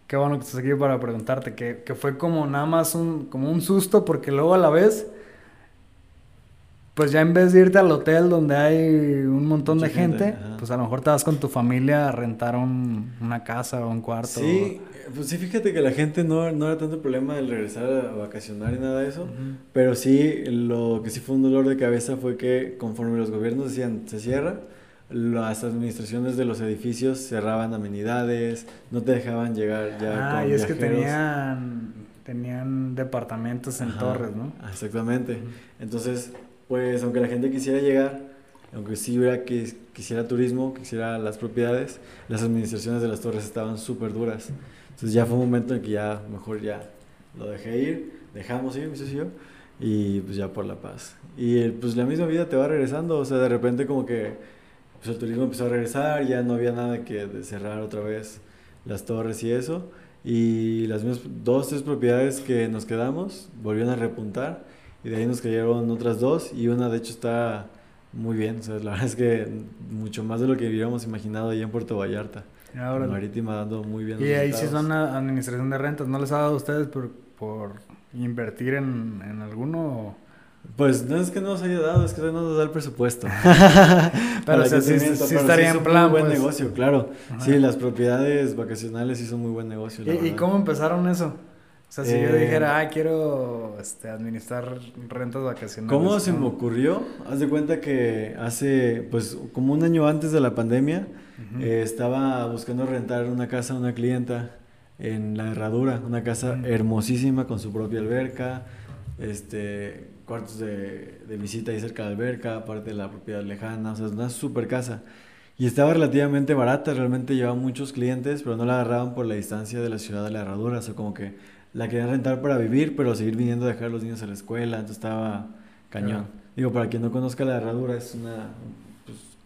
qué bueno que estás aquí para preguntarte, que, que fue como nada más un, como un susto porque luego a la vez pues ya en vez de irte al hotel donde hay un montón de gente, pues a lo mejor te vas con tu familia a rentar un, una casa o un cuarto. Sí, pues sí, fíjate que la gente no, no era tanto problema el regresar a vacacionar y nada de eso, pero sí, lo que sí fue un dolor de cabeza fue que conforme los gobiernos decían, se cierra, las administraciones de los edificios cerraban amenidades, no te dejaban llegar ya. Ah, y es que tenían, tenían departamentos en torres, ¿no? Exactamente. Entonces pues aunque la gente quisiera llegar, aunque sí hubiera que quisiera turismo, quisiera las propiedades, las administraciones de las torres estaban súper duras. Entonces ya fue un momento en que ya mejor ya lo dejé ir, dejamos ir, mi socio, y pues ya por la paz. Y pues la misma vida te va regresando, o sea, de repente como que pues el turismo empezó a regresar, ya no había nada que cerrar otra vez las torres y eso. Y las mismas dos, tres propiedades que nos quedamos volvieron a repuntar y de ahí nos cayeron otras dos y una de hecho está muy bien. O sea, la verdad es que mucho más de lo que hubiéramos imaginado allá en Puerto Vallarta. Ahora, Marítima dando muy bien. Y ahí sí una administración de rentas. ¿No les ha dado a ustedes por, por invertir en, en alguno? Pues no es que no nos haya dado, es que no nos da el presupuesto. pero sí, sí, estaría en plan. muy buen pues. negocio, claro. Sí, las propiedades vacacionales sí son muy buen negocio. ¿Y, ¿Y, cómo empezaron eso? O sea, si yo eh, dijera, ah, quiero este, administrar rentas vacacionales. ¿Cómo se me ocurrió? Haz de cuenta que hace, pues, como un año antes de la pandemia, eh, estaba buscando rentar una casa a una clienta en La Herradura, una casa hermosísima con su propia alberca, este, cuartos de, de, visita ahí cerca de la alberca, aparte de la propiedad lejana, o sea, es una super casa. Y estaba relativamente barata, realmente llevaba muchos clientes, pero no la agarraban por la distancia de la ciudad de La Herradura, o sea, como que la querían rentar para vivir, pero seguir viniendo a dejar a los niños a la escuela, entonces estaba cañón. Digo, para quien no conozca La Herradura, es una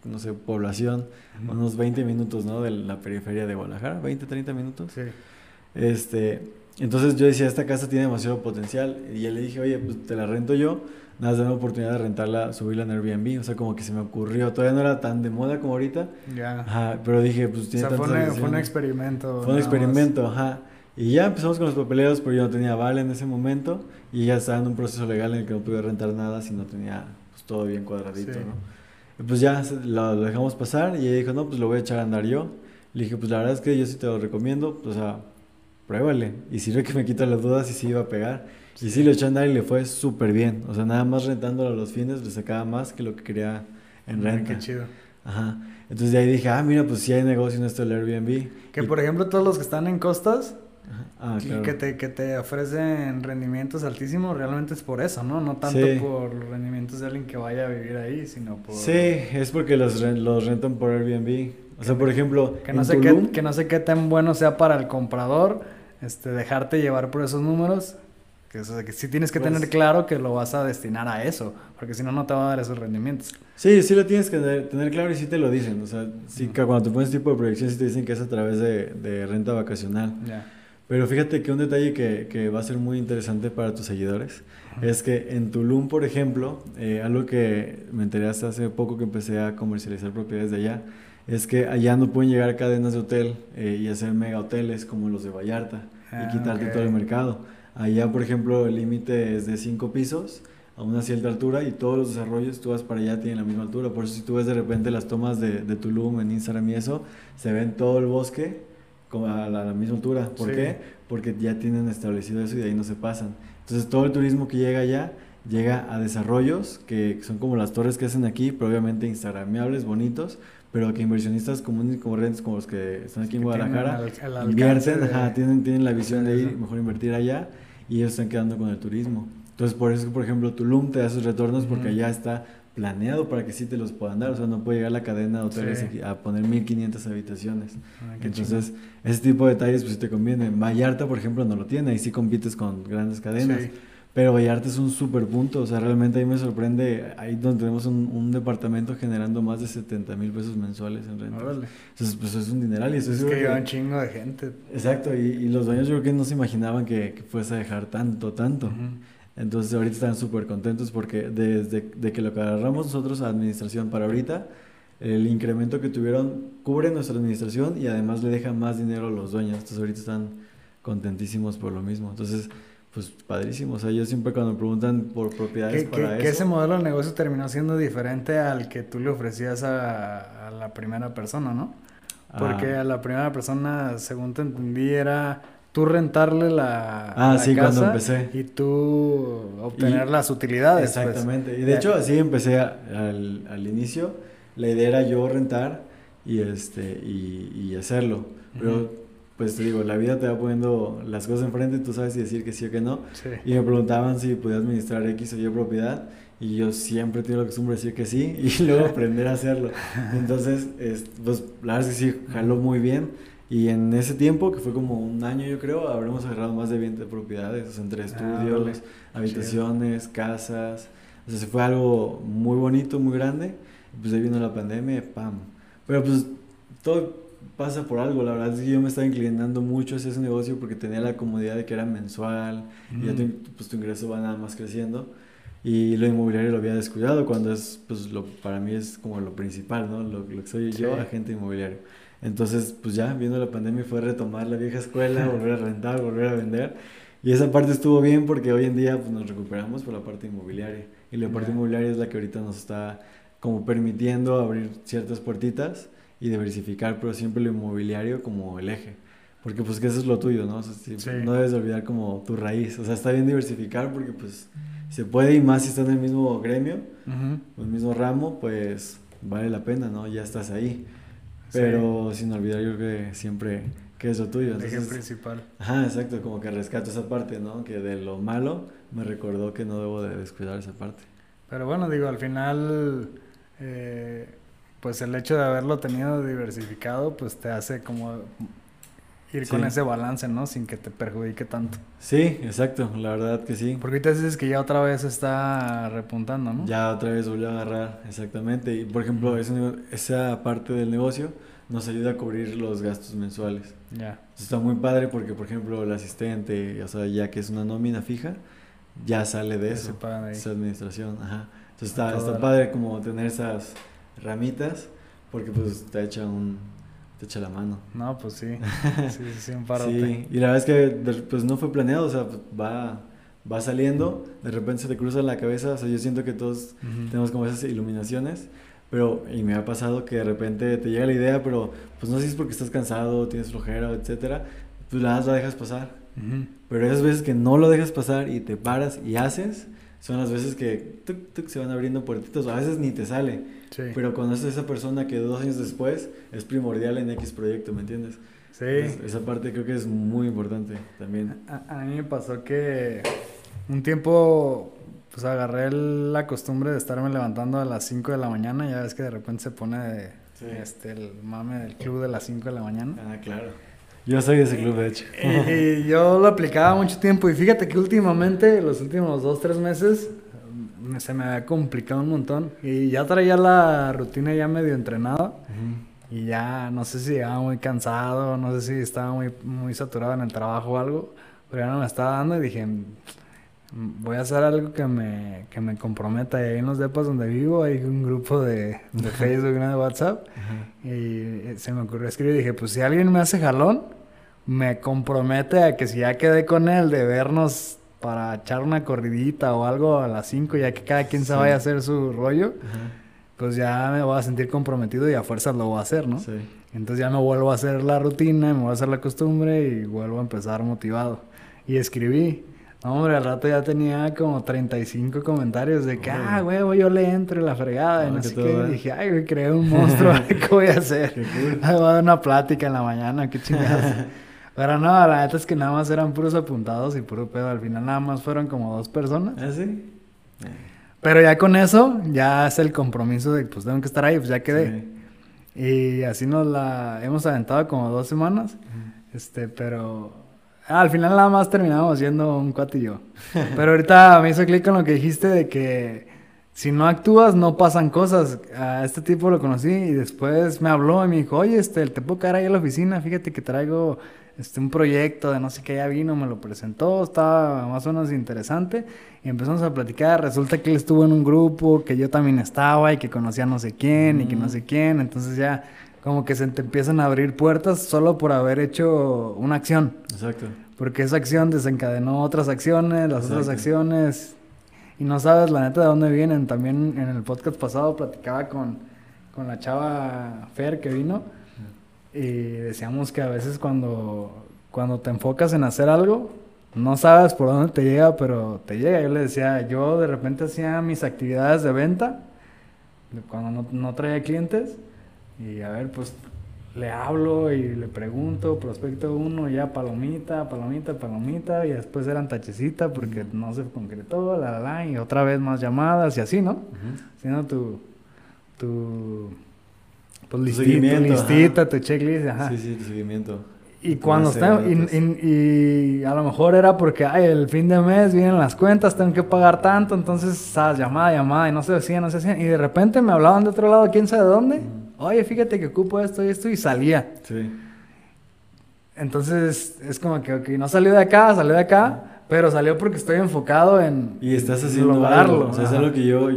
no sé, población, unos 20 minutos, ¿no? De la periferia de Guadalajara, 20, 30 minutos. Sí. Este, entonces yo decía, esta casa tiene demasiado potencial. Y ya le dije, oye, pues te la rento yo. Nada, de la oportunidad de rentarla, subirla en Airbnb. O sea, como que se me ocurrió. Todavía no era tan de moda como ahorita. Ya. Ajá, pero dije, pues tiene o sea, fue, fue un experimento. Fue un experimento, ajá. Y ya empezamos con los papeleos, pero yo no tenía vale en ese momento. Y ya estaba en un proceso legal en el que no pude rentar nada si no tenía pues, todo bien cuadradito, ¿no? pues ya lo, dejamos pasar y ella dijo, no, pues lo voy a echar a andar yo. Le dije, pues la verdad es que yo sí te lo recomiendo, pues, o sea, pruébale. Y sirve que me quita las dudas y sí iba a pegar. Y sí lo echó a andar y le fue súper bien. O sea, nada más rentándolo a los fines le sacaba más que lo que quería en renta. Qué chido. Ajá. Entonces de ahí dije, ah, mira, pues sí hay negocio en esto del Airbnb. Que por ejemplo todos los que están en costas, Ah, que, te, que te ofrecen rendimientos altísimos, realmente es por eso, ¿no? No tanto por los rendimientos de alguien que vaya a vivir ahí, sino por... Sí, es porque los, los rentan por Airbnb. O sea, por ejemplo... Que no, sé qué, que no sé qué tan bueno sea para el comprador este, dejarte llevar por esos números. Que, o que sí tienes que tener pues claro que lo vas a destinar a eso, porque si no, no te va a dar esos rendimientos. Sí, sí lo tienes que tener, claro y sí te lo dicen. O sea, sí, cuando te pones tipo de proyección, sí te dicen que es a través de, de renta vacacional. Ya. Pero fíjate que un detalle que, que, va a ser muy interesante para tus seguidores es que en Tulum, por ejemplo, eh, algo que me enteré hasta hace poco que empecé a comercializar propiedades de allá, es que allá no pueden llegar cadenas de hotel eh, y hacer mega hoteles como los de Vallarta y ah, quitarte todo el mercado. Allá, por ejemplo, el límite es de 5 pisos a una cierta altura y todos los desarrollos, tú vas para allá, tienen la misma altura. Por eso si tú ves de repente las tomas de, de Tulum en Instagram y eso, se ven todo el bosque a la, misma altura. ¿Por qué? Porque ya tienen establecido eso y de ahí no se pasan. Entonces todo el turismo que llega allá llega a desarrollos que son como las torres que hacen aquí, pero obviamente instagramiables, bonitos, pero que inversionistas comunes y corrientes como los que están aquí en Guadalajara invierten, tienen, tienen la visión de ir, mejor invertir allá y ellos están quedando con el turismo. Entonces por eso, por ejemplo, Tulum te da sus retornos porque allá está planeado para que sí te los puedan dar. O sea, no puede llegar la cadena de hoteles a poner 1500 habitaciones. Ah, Entonces, ese tipo de detalles, pues te conviene. Vallarta, por ejemplo, no lo tiene. Ahí sí compites con grandes cadenas. Pero Vallarta es un super punto. O sea, realmente ahí me sorprende. Ahí donde tenemos un, departamento generando más de 70 mil pesos mensuales en renta. Entonces, pues es un dineral. Y eso es, que lleva un chingo de gente. Exacto. Y, los dueños yo creo que no se imaginaban que, fuese a dejar tanto, tanto. Entonces ahorita están súper contentos porque desde de que lo agarramos nosotros a administración para ahorita, el incremento que tuvieron cubre nuestra administración y además le deja más dinero a los dueños. Entonces ahorita están contentísimos por lo mismo. Entonces, pues padrísimo. O sea, yo siempre cuando me preguntan por propiedades para eso... Que ese modelo de negocio terminó siendo diferente al que tú le ofrecías a, a la primera persona, ¿no? Porque ah. a la primera persona, según te entendí, era tú rentarle la, ah, sí, cuando empecé. y tú obtener las utilidades. Pues. Exactamente. Y de hecho así empecé al, al, inicio. La idea era yo rentar y, este, y, y hacerlo. Pero pues te digo, la vida te va poniendo las cosas enfrente, tú sabes si decir que sí o que no. Y me preguntaban si podía administrar X o Y propiedad. Y yo siempre tengo la costumbre de decir que sí y luego aprender a hacerlo. Entonces, pues la verdad es que sí, jaló muy bien. Y en ese tiempo, que fue como un año yo creo, habremos agarrado más de 20 propiedades, entre ah, estudios, habitaciones, casas. O sea, se fue algo muy bonito, muy grande. Pues ahí vino la pandemia, pam. Pero pues todo pasa por algo, la verdad es que yo me estaba inclinando mucho hacia ese negocio porque tenía la comodidad de que era mensual y ya tu, pues, tu ingreso va nada más creciendo. Y lo inmobiliario lo había descuidado cuando es, pues lo, para mí es como lo principal, ¿no? Lo, lo que soy yo, agente inmobiliario. Entonces, pues ya, viendo la pandemia fue retomar la vieja escuela, volver a rentar, volver a vender. Y esa parte estuvo bien porque hoy en día pues, nos recuperamos por la parte inmobiliaria. Y la parte inmobiliaria es la que ahorita nos está como permitiendo abrir ciertas puertitas y diversificar, pero siempre lo inmobiliario como el eje. Porque pues que eso es lo tuyo, ¿no? No debes olvidar como tu raíz. O sea, está bien diversificar porque pues se puede y más si estás en el mismo gremio, en el mismo ramo, pues vale la pena, ¿no? Ya estás ahí. Pero sin olvidar yo creo que siempre que es lo tuyo. El eje principal. Ajá, exacto, como que rescato esa parte, ¿no? Que de lo malo me recordó que no debo de descuidar esa parte. Pero bueno, digo, al final... Eh pues el hecho de haberlo tenido diversificado, pues te hace como ir con ese balance, ¿no? Sin que te perjudique tanto. Sí, exacto, la verdad que sí. Porque ahorita dices que ya otra vez está repuntando, ¿no? Ya otra vez volvió a agarrar, exactamente. Y por ejemplo, esa parte del negocio nos ayuda a cubrir los gastos mensuales. Ya. Está muy padre porque, por ejemplo, el asistente, o sea, ya que es una nómina fija, ya sale de eso. Esa administración, ajá. Entonces está, está padre como tener esas ramitas, porque pues te echa un te echa la mano. No, pues sí. Sí, sí, un parote. sí, y la verdad es que pues no fue planeado, o sea, va va saliendo, de repente se te cruza en la cabeza, o sea, yo siento que todos tenemos como esas iluminaciones, pero y me ha pasado que de repente te llega la idea, pero pues no sé si es porque estás cansado, tienes flojera, etcétera, pues la, la dejas pasar. Pero esas veces que no lo dejas pasar y te paras y haces, son las veces que se van abriendo puertitos, a veces ni te sale. Pero conoces a esa persona que dos años después es primordial en X proyecto, ¿me entiendes? Sí. esa parte creo que es muy importante también. A, mí me pasó que un tiempo pues agarré la costumbre de estarme levantando a las 5 de la mañana, ya ves que de repente se pone este, el mame del club de las 5 de la mañana. Ah, claro. Yo soy de ese club, de hecho. Y, yo lo aplicaba mucho tiempo. Y fíjate que últimamente, los últimos dos, tres meses, se me había complicado un montón. Y ya traía la rutina ya medio entrenada. Y ya no sé si llegaba muy cansado, no sé si estaba muy, muy saturado en el trabajo o algo. Pero ya no me estaba dando y dije, voy a hacer algo que me, que me comprometa. Y ahí en los depas donde vivo hay un grupo de, de Facebook, una de WhatsApp. Y se me ocurrió escribir y dije, pues si alguien me hace jalón, me compromete a que si ya quedé con él de vernos para echar una corridita o algo a las 5, ya que cada quien se vaya a hacer su rollo, pues ya me voy a sentir comprometido y a fuerzas lo voy a hacer, ¿no? Entonces ya me vuelvo a hacer la rutina, me voy a hacer la costumbre y vuelvo a empezar motivado. Y escribí. hombre, al rato ya tenía como 35 comentarios de que, ah, güey, yo le entro en la fregada. y sé qué. Y dije, ay, güey, creé un monstruo, ¿qué voy a hacer? Voy a dar una plática en la mañana, qué chingados. Pero no, la neta es que nada más eran puros apuntados y puro pedo. Al final nada más fueron como dos personas. ¿Ah, sí? Pero ya con eso, ya es el compromiso de pues tengo que estar ahí, pues ya quedé. Y así nos la hemos aventado como dos semanas. Este, pero al final nada más terminamos yendo un cuatillo. pero ahorita me hizo clic con lo que dijiste de que si no actúas no pasan cosas. A este tipo lo conocí y después me habló y me dijo, oye, este, te puedo caer ahí a la oficina, fíjate que traigo este, un proyecto de no sé qué, ya vino, me lo presentó, estaba más o menos interesante y empezamos a platicar, resulta que él estuvo en un grupo, que yo también estaba y que conocía a no sé quién y que no sé quién, entonces ya como que se te empiezan a abrir puertas solo por haber hecho una acción. Exacto. Porque esa acción desencadenó otras acciones, las otras acciones y no sabes la neta de dónde vienen. También en el podcast pasado platicaba con, con la chava Fer que vino y decíamos que a veces cuando, cuando te enfocas en hacer algo, no sabes por dónde te llega, pero te llega. Yo le decía, yo de repente hacía mis actividades de venta cuando no, traía clientes y a ver, pues le hablo y le pregunto, prospecto uno, ya palomita, palomita, palomita, y después eran tachecita porque no se concretó, la, la, la, y otra vez más llamadas y así, ¿no? Haciendo tu, tu, pues listita, listita tu checklist, ajá. Sí, sí, tu seguimiento. Y cuando está, y, a lo mejor era porque, ay, el fin de mes vienen las cuentas, tengo que pagar tanto, entonces, sabes, llamada, llamada, y no se decía, no se hacían. Y de repente me hablaban de otro lado, quién sabe dónde. Oye, fíjate que ocupo esto y esto, y salía. Sí. Entonces, es como que, ok, no salió de acá, salió de acá. Pero salió porque estoy enfocado en y estás haciendo lograrlo. O sea, es algo que yo,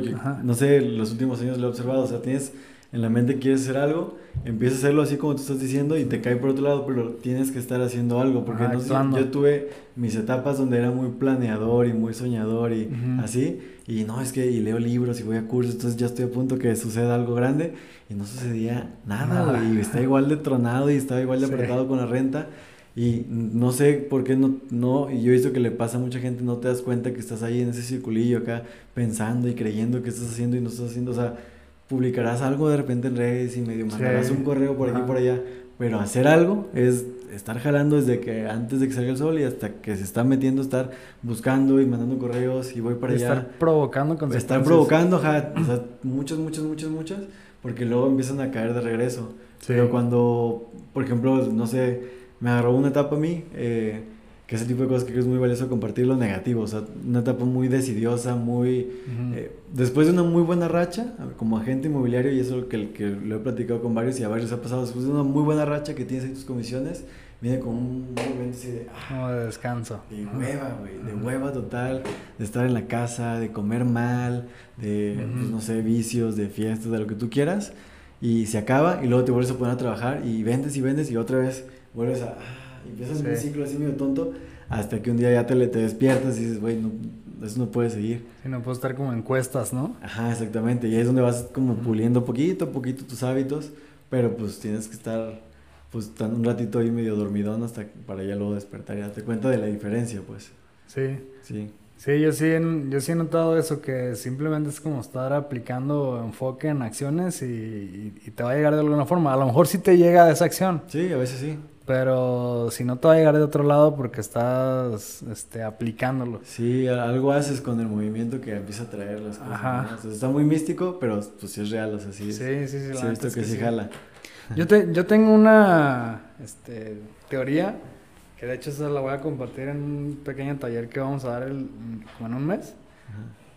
no sé, los últimos años lo he observado. O sea, tienes en la mente quieres hacer algo, empiezas a hacerlo así como tú estás diciendo y te cae por otro lado, pero tienes que estar haciendo algo. Porque no yo tuve mis etapas donde era muy planeador y muy soñador y así. Y no, es que y leo libros y voy a cursos, entonces ya estoy a punto que suceda algo grande y no sucedía nada, Y está igual de tronado y estaba igual de apretado con la renta. Y no sé por qué no, no, y yo he visto que le pasa a mucha gente, no te das cuenta que estás ahí en ese circulillo acá pensando y creyendo que estás haciendo y no estás haciendo, o sea, publicarás algo de repente en redes y medio mandarás un correo por aquí y por allá, pero hacer algo es estar jalando desde que antes de que salga el sol y hasta que se está metiendo, estar buscando y mandando correos y voy para allá. Estar provocando con Estar provocando, ja, o sea, muchas, muchas, muchas, muchas, porque luego empiezan a caer de regreso. Pero cuando, por ejemplo, no sé, me agarró una etapa a mí, eh, que ese tipo de cosas que creo es muy valioso compartir lo negativo, o sea, una etapa muy decidiosa, muy... Eh, después de una muy buena racha, como agente inmobiliario, y eso que, que lo he platicado con varios y a varios ha pasado, después de una muy buena racha que tienes ahí tus comisiones, viene con un momento así de... Ah, de descanso. De hueva, güey, de hueva total, de estar en la casa, de comer mal, de, pues, no sé, vicios, de fiestas, de lo que tú quieras, y se acaba, y luego te vuelves a poner a trabajar, y vendes y vendes, y otra vez vuelves a... Ah, empiezas un ciclo así medio tonto, hasta que un día ya te, te despiertas y dices, güey, no, eso no puede seguir. Sí, no puedo estar como en cuestas, ¿no? Ajá, exactamente. Y ahí es donde vas como puliendo poquito a poquito tus hábitos, pero pues tienes que estar pues tan un ratito ahí medio dormidón hasta para ya luego despertar y darte cuenta de la diferencia, pues. Sí. Sí. Sí, yo sí, yo sí he notado eso, que simplemente es como estar aplicando enfoque en acciones y, y, te va a llegar de alguna forma. A lo mejor sí te llega esa acción. Sí, a veces sí. Pero si no te va a llegar de otro lado porque estás este, aplicándolo. Sí, algo haces con el movimiento que empieza a traer las cosas. Ajá. está muy místico, pero pues sí es real, o sea, sí. Sí, sí, sí. sí que, sí jala. Yo, te, yo tengo una este, teoría que de hecho esa la voy a compartir en un pequeño taller que vamos a dar el, como en un mes.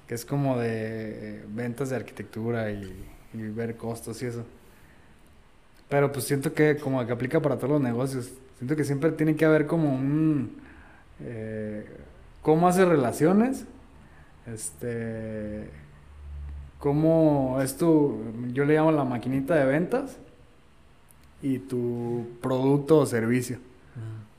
Que es como de ventas de arquitectura y, y ver costos y eso. Pero pues siento que como que aplica para todos los negocios. Siento que siempre tiene que haber como un... Eh, ¿Cómo hace relaciones? Este... ¿Cómo es tu... Yo le llamo la maquinita de ventas y tu producto o servicio.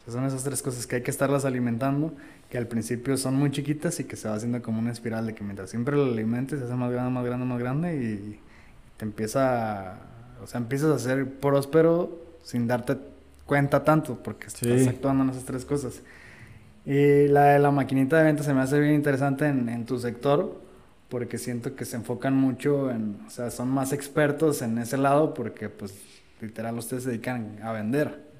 son esas tres cosas que hay que estarlas alimentando, que al principio son muy chiquitas y que se va haciendo como una espiral de que mientras siempre lo alimentes se hace más grande, más grande, más grande y te empieza a o sea, empiezas a ser próspero sin darte cuenta tanto, porque estás actuando en esas tres cosas. Y la de la maquinita de ventas se me hace bien interesante en, en, tu sector, porque siento que se enfocan mucho en, o sea, son más expertos en ese lado, porque pues literal ustedes se dedican a vender.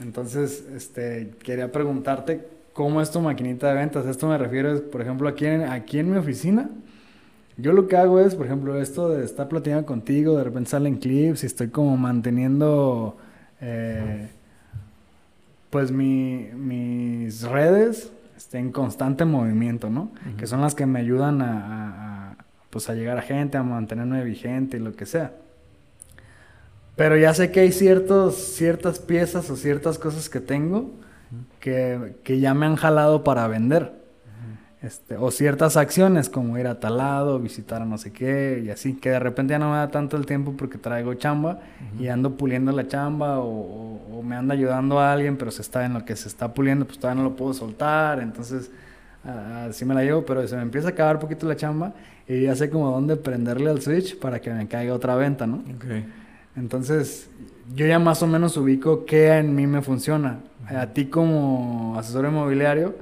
Entonces, este, quería preguntarte, ¿cómo es tu maquinita de ventas? Esto me refiero, por ejemplo, aquí en, aquí en mi oficina, yo lo que hago es, por ejemplo, esto de estar platicando contigo, de repente salen clips y estoy como manteniendo, eh, pues mis redes estén en constante movimiento, ¿no? Que son las que me ayudan a, pues a llegar a gente, a mantenerme vigente y lo que sea. Pero ya sé que hay ciertos, ciertas piezas o ciertas cosas que tengo que, que ya me han jalado para vender. Este, o ciertas acciones como ir a talado, visitar a no sé qué y así, que de repente ya no me da tanto el tiempo porque traigo chamba y ando puliendo la chamba o, me anda ayudando a alguien, pero se está en lo que se está puliendo, pues todavía no lo puedo soltar, entonces así me la llevo, pero se me empieza a acabar poquito la chamba y ya sé como dónde prenderle al switch para que me caiga otra venta, ¿no? Entonces, yo ya más o menos ubico qué en mí me funciona. A ti como asesor inmobiliario,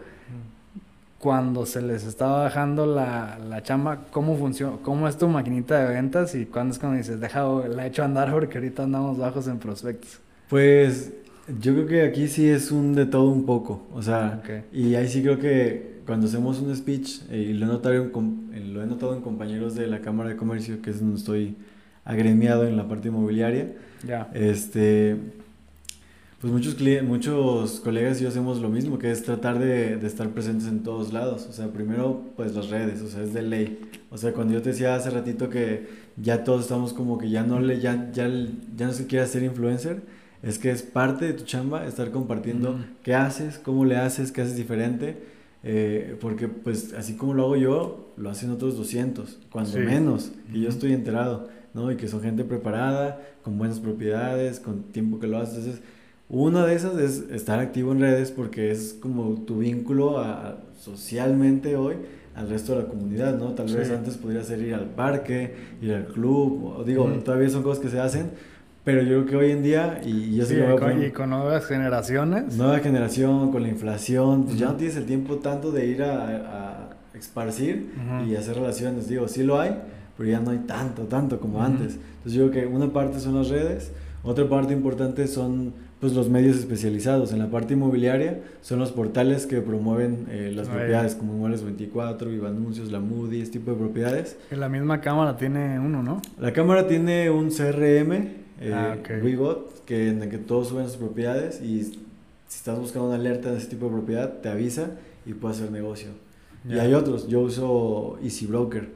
cuando se les está bajando la, la chamba, ¿cómo funciona? ¿Cómo es tu maquinita de ventas? Y cuándo es cuando dices, deja, la he hecho andar porque ahorita andamos bajos en prospectos. Pues yo creo que aquí sí es un de todo un poco. O sea, y ahí sí creo que cuando hacemos un speech, eh, y lo he, notado en, lo he notado en compañeros de la Cámara de Comercio, que es donde estoy agremiado en la parte inmobiliaria, ya. este pues muchos, clientes, muchos colegas y yo hacemos lo mismo, que es tratar de, de, estar presentes en todos lados. O sea, primero, pues las redes, o sea, es de ley. O sea, cuando yo te decía hace ratito que ya todos estamos como que ya no, le, ya, ya, ya no se quiere hacer influencer, es que es parte de tu chamba estar compartiendo qué haces, cómo le haces, qué haces diferente. Eh, porque pues así como lo hago yo, lo hacen otros 200, cuando menos, y yo estoy enterado, ¿no? Y que son gente preparada, con buenas propiedades, con tiempo que lo haces. Entonces, una de esas es estar activo en redes porque es como tu vínculo socialmente hoy al resto de la comunidad, ¿no? Tal vez antes podría ser ir al parque, ir al club, o digo, todavía son cosas que se hacen, pero yo creo que hoy en día, y yo sí, con, y con nuevas generaciones. Nueva generación, con la inflación, pues ya no tienes el tiempo tanto de ir a, a esparcir y hacer relaciones. Digo, sí lo hay, pero ya no hay tanto, tanto como antes. Entonces yo creo que una parte son las redes, otra parte importante son pues los medios especializados. En la parte inmobiliaria son los portales que promueven eh, las propiedades como Inmuebles 24, Viva Anuncios, la Moody, este tipo de propiedades. la misma cámara tiene uno, ¿no? La cámara tiene un CRM, eh, ah, que, en el que todos suben sus propiedades y si estás buscando una alerta de ese tipo de propiedad, te avisa y puedes hacer negocio. Y hay otros, yo uso Easy Broker,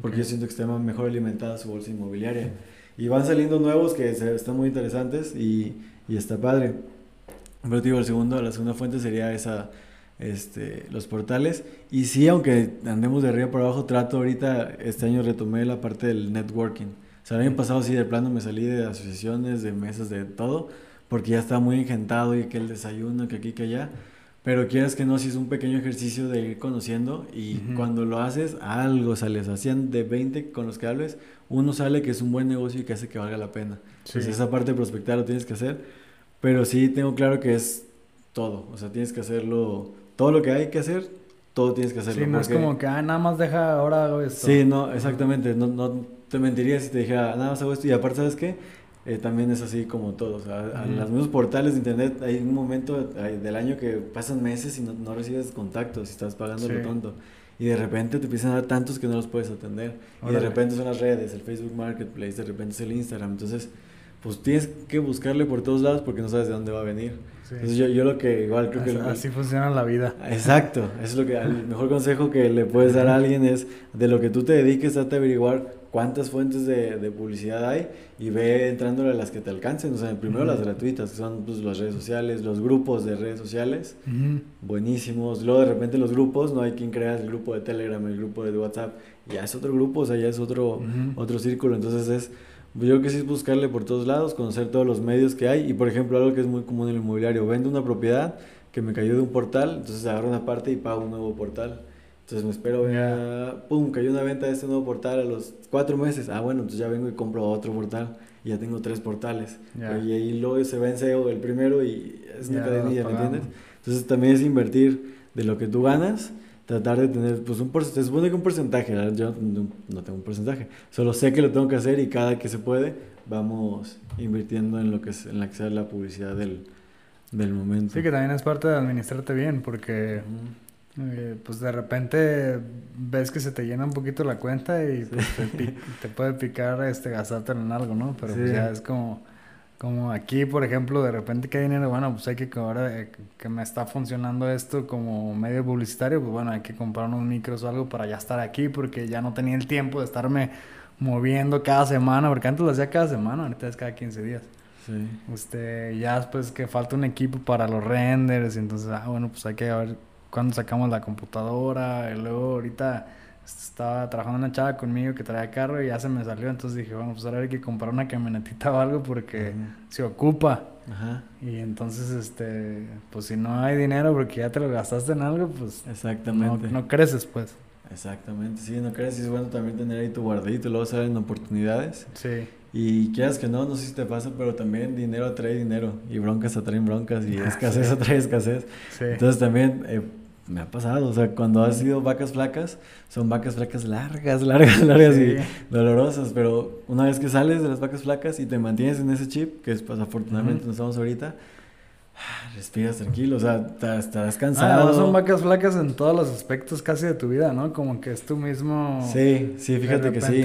porque yo siento que está mejor alimentada su bolsa inmobiliaria. Y van saliendo nuevos que están muy interesantes y y está padre. Pero digo, el segundo, la segunda fuente sería esa, este, los portales. Y sí, aunque andemos de arriba para abajo, trato ahorita, este año retomé la parte del networking. O sea, el año pasado sí, de plano me salí de asociaciones, de mesas, de todo, porque ya estaba muy engentado y que el desayuno, que aquí, que allá. Pero quieras que no, si es un pequeño ejercicio de ir conociendo y cuando lo haces, algo sales. Hacían de 20 con los que hables, uno sale que es un buen negocio y que hace que valga la pena. Sí. esa parte de prospectar lo tienes que hacer. Pero sí tengo claro que es todo. O sea, tienes que hacerlo, todo lo que hay que hacer, todo tienes que hacerlo. Sí, no es como que, ah, nada más deja, ahora hago esto. Sí, no, exactamente. No, no te mentiría si te dijera, nada más hago esto. Y aparte, ¿sabes qué? Eh, también es así como todo. O sea, en los mismos portales de internet hay un momento del año que pasan meses y no, recibes contactos y estás pagando lo tonto. Y de repente te empiezan a dar tantos que no los puedes atender. Y de repente son las redes, el Facebook Marketplace, de repente es el Instagram. Entonces, pues tienes que buscarle por todos lados porque no sabes de dónde va a venir. Entonces yo, yo, lo que igual creo que... Así funciona la vida. Exacto, es lo que el mejor consejo que le puedes dar a alguien es de lo que tú te dediques, trata de averiguar cuántas fuentes de, de, publicidad hay y ve entrándole a las que te alcancen. O sea, primero las gratuitas, que son pues, las redes sociales, los grupos de redes sociales, buenísimos. Luego de repente los grupos, no hay quien crea el grupo de Telegram, el grupo de WhatsApp, ya es otro grupo, o sea, ya es otro, otro círculo. Entonces es, yo creo que sí es buscarle por todos lados, conocer todos los medios que hay. Y por ejemplo, algo que es muy común en el inmobiliario, vendo una propiedad que me cayó de un portal, entonces agarro una parte y pago un nuevo portal. Entonces me espero, venga, pum, cayó una venta de este nuevo portal a los cuatro meses. Ah, bueno, entonces ya vengo y compro otro portal y ya tengo tres portales. Y ahí luego se vence el primero y es una cadenilla, ¿me entiendes? Entonces también es invertir de lo que tú ganas, tratar de tener, pues un porcentaje, se supone que un porcentaje, yo no, tengo un porcentaje, solo sé que lo tengo que hacer y cada que se puede vamos invirtiendo en lo que es, en la que sea la publicidad del, del momento. Sí, que también es parte de administrarte bien, porque eh, pues de repente ves que se te llena un poquito la cuenta y pues, te, puede picar este gastarte en algo, ¿no? Pero pues, ya es como, como aquí, por ejemplo, de repente que hay dinero, bueno, pues hay que ahora eh, que me está funcionando esto como medio publicitario, pues bueno, hay que comprar unos micros o algo para ya estar aquí porque ya no tenía el tiempo de estarme moviendo cada semana, porque antes lo hacía cada semana, ahorita es cada 15 días. Sí. Este, ya después que falta un equipo para los renders, entonces, ah, bueno, pues hay que ver cuando sacamos la computadora, y luego ahorita estaba trabajando una chava conmigo que traía carro y ya se me salió, entonces dije, bueno, pues ahora hay que comprar una camionetita o algo porque se ocupa. Ajá. Y entonces, este, pues si no hay dinero porque ya te lo gastaste en algo, pues Exactamente. No, creces, pues. Exactamente, sí, no creces, es bueno también tener ahí tu guardadito, luego salen oportunidades. Sí. Y quieras que no, no sé si te pasa, pero también dinero atrae dinero y broncas atraen broncas y escasez atrae escasez. Sí. Entonces también... Eh, me ha pasado, o sea, cuando has sido vacas flacas, son vacas flacas largas, largas, largas y dolorosas, pero una vez que sales de las vacas flacas y te mantienes en ese chip, que es pues afortunadamente no estamos ahorita, respiras tranquilo, o sea, estarás cansado. Ah, son vacas flacas en todos los aspectos casi de tu vida, ¿no? Como que es tú mismo. Sí, sí, fíjate que sí.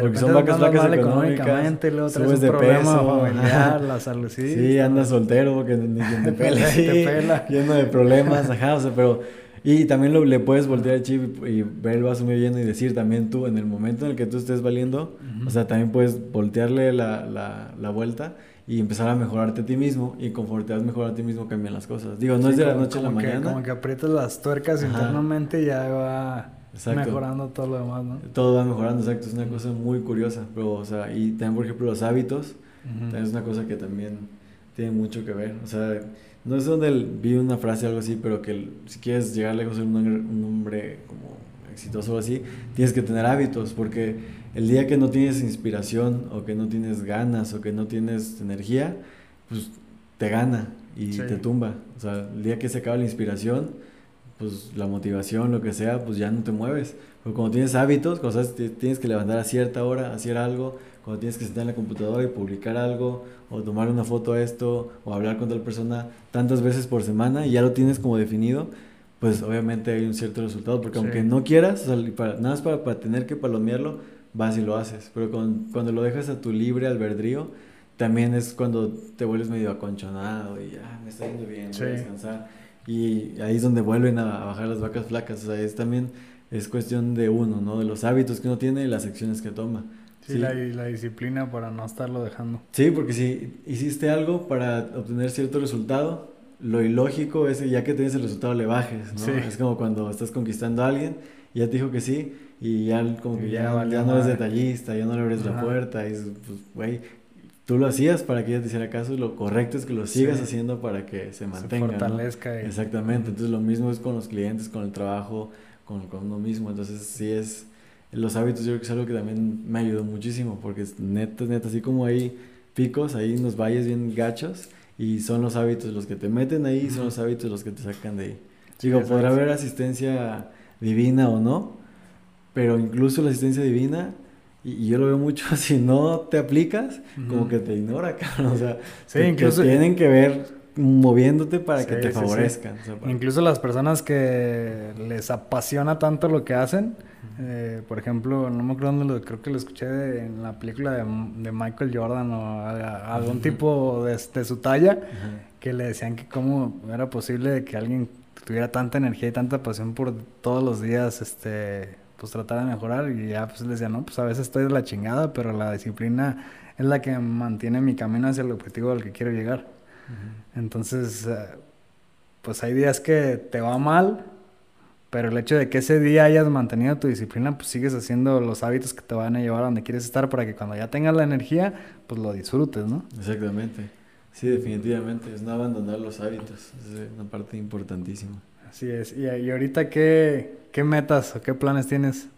Porque son vacas flacas económicamente, luego subes de peso, familiar, la salud, sí. Sí, andas soltero porque ni quien te pela, sí, te pela. lleno de problemas, ajá, o sea, pero y también lo, le puedes voltear el chip y, ver el vaso muy lleno y decir también tú, en el momento en el que tú estés valiendo, o sea, también puedes voltearle la, la, la vuelta y empezar a mejorarte a ti mismo y conforme te vas mejorando a ti mismo cambian las cosas. Digo, no es de la noche a la mañana. Como que aprietas las tuercas internamente y ya va mejorando todo lo demás, ¿no? Todo va mejorando, exacto. Es una cosa muy curiosa. Pero, o sea, y también, por ejemplo, los hábitos, también es una cosa que también tiene mucho que ver. O sea, no sé dónde vi una frase o algo así, pero que si quieres llegar lejos ser un, un hombre como exitoso o así, tienes que tener hábitos, porque el día que no tienes inspiración o que no tienes ganas o que no tienes energía, pues te gana y te tumba. O sea, el día que se acaba la inspiración, pues la motivación, lo que sea, pues ya no te mueves. Pero cuando tienes hábitos, cuando tienes que levantar a cierta hora, hacer algo, cuando tienes que sentar en la computadora y publicar algo, o tomar una foto a esto, o hablar con tal persona tantas veces por semana, y ya lo tienes como definido, pues obviamente hay un cierto resultado, porque aunque no quieras, para, nada más para, para, tener que palomearlo, vas y lo haces, pero cuando, lo dejas a tu libre albedrío, también es cuando te vuelves medio aconchonado y ya, me está yendo bien, voy a descansar. Y ahí es donde vuelven a, bajar las vacas flacas, o sea, es también es cuestión de uno, ¿no? De los hábitos que uno tiene y las acciones que toma. Sí, La, la, disciplina para no estarlo dejando. Sí, porque si hiciste algo para obtener cierto resultado, lo ilógico es que ya que tienes el resultado le bajes, ¿no? Es como cuando estás conquistando a alguien y ya te dijo que sí y ya como que ya, ya, no eres detallista, ya no le abres la puerta y pues, güey, tú lo hacías para que ella te hiciera caso y lo correcto es que lo sigas haciendo para que se mantenga. Se fortalezca. Exactamente, entonces lo mismo es con los clientes, con el trabajo, con, con uno mismo, entonces sí es, los hábitos yo creo que es algo que también me ayudó muchísimo porque es neta, neta, así como hay picos, ahí en los valles bien gachos y son los hábitos los que te meten ahí, son los hábitos los que te sacan de ahí. Digo, podrá haber asistencia divina o no, pero incluso la asistencia divina, y, yo lo veo mucho, si no te aplicas, como que te ignora, cabrón. O sea, sí, incluso, tienen que ver moviéndote para que te favorezcan. Incluso las personas que les apasiona tanto lo que hacen, eh, por ejemplo, no me acuerdo dónde lo, creo que lo escuché en la película de, Michael Jordan o algún tipo de, de, su talla, que le decían que cómo era posible que alguien tuviera tanta energía y tanta pasión por todos los días, este, pues tratar de mejorar y ya pues les decía, no, pues a veces estoy de la chingada, pero la disciplina es la que mantiene mi camino hacia el objetivo al que quiero llegar. Entonces, eh, pues hay días que te va mal, pero el hecho de que ese día hayas mantenido tu disciplina, pues sigues haciendo los hábitos que te van a llevar a donde quieres estar para que cuando ya tengas la energía, pues lo disfrutes, ¿no? Exactamente. Sí, definitivamente, es no abandonar los hábitos, es una parte importantísima. Así es. ¿Y, ahorita qué, qué metas o qué planes tienes?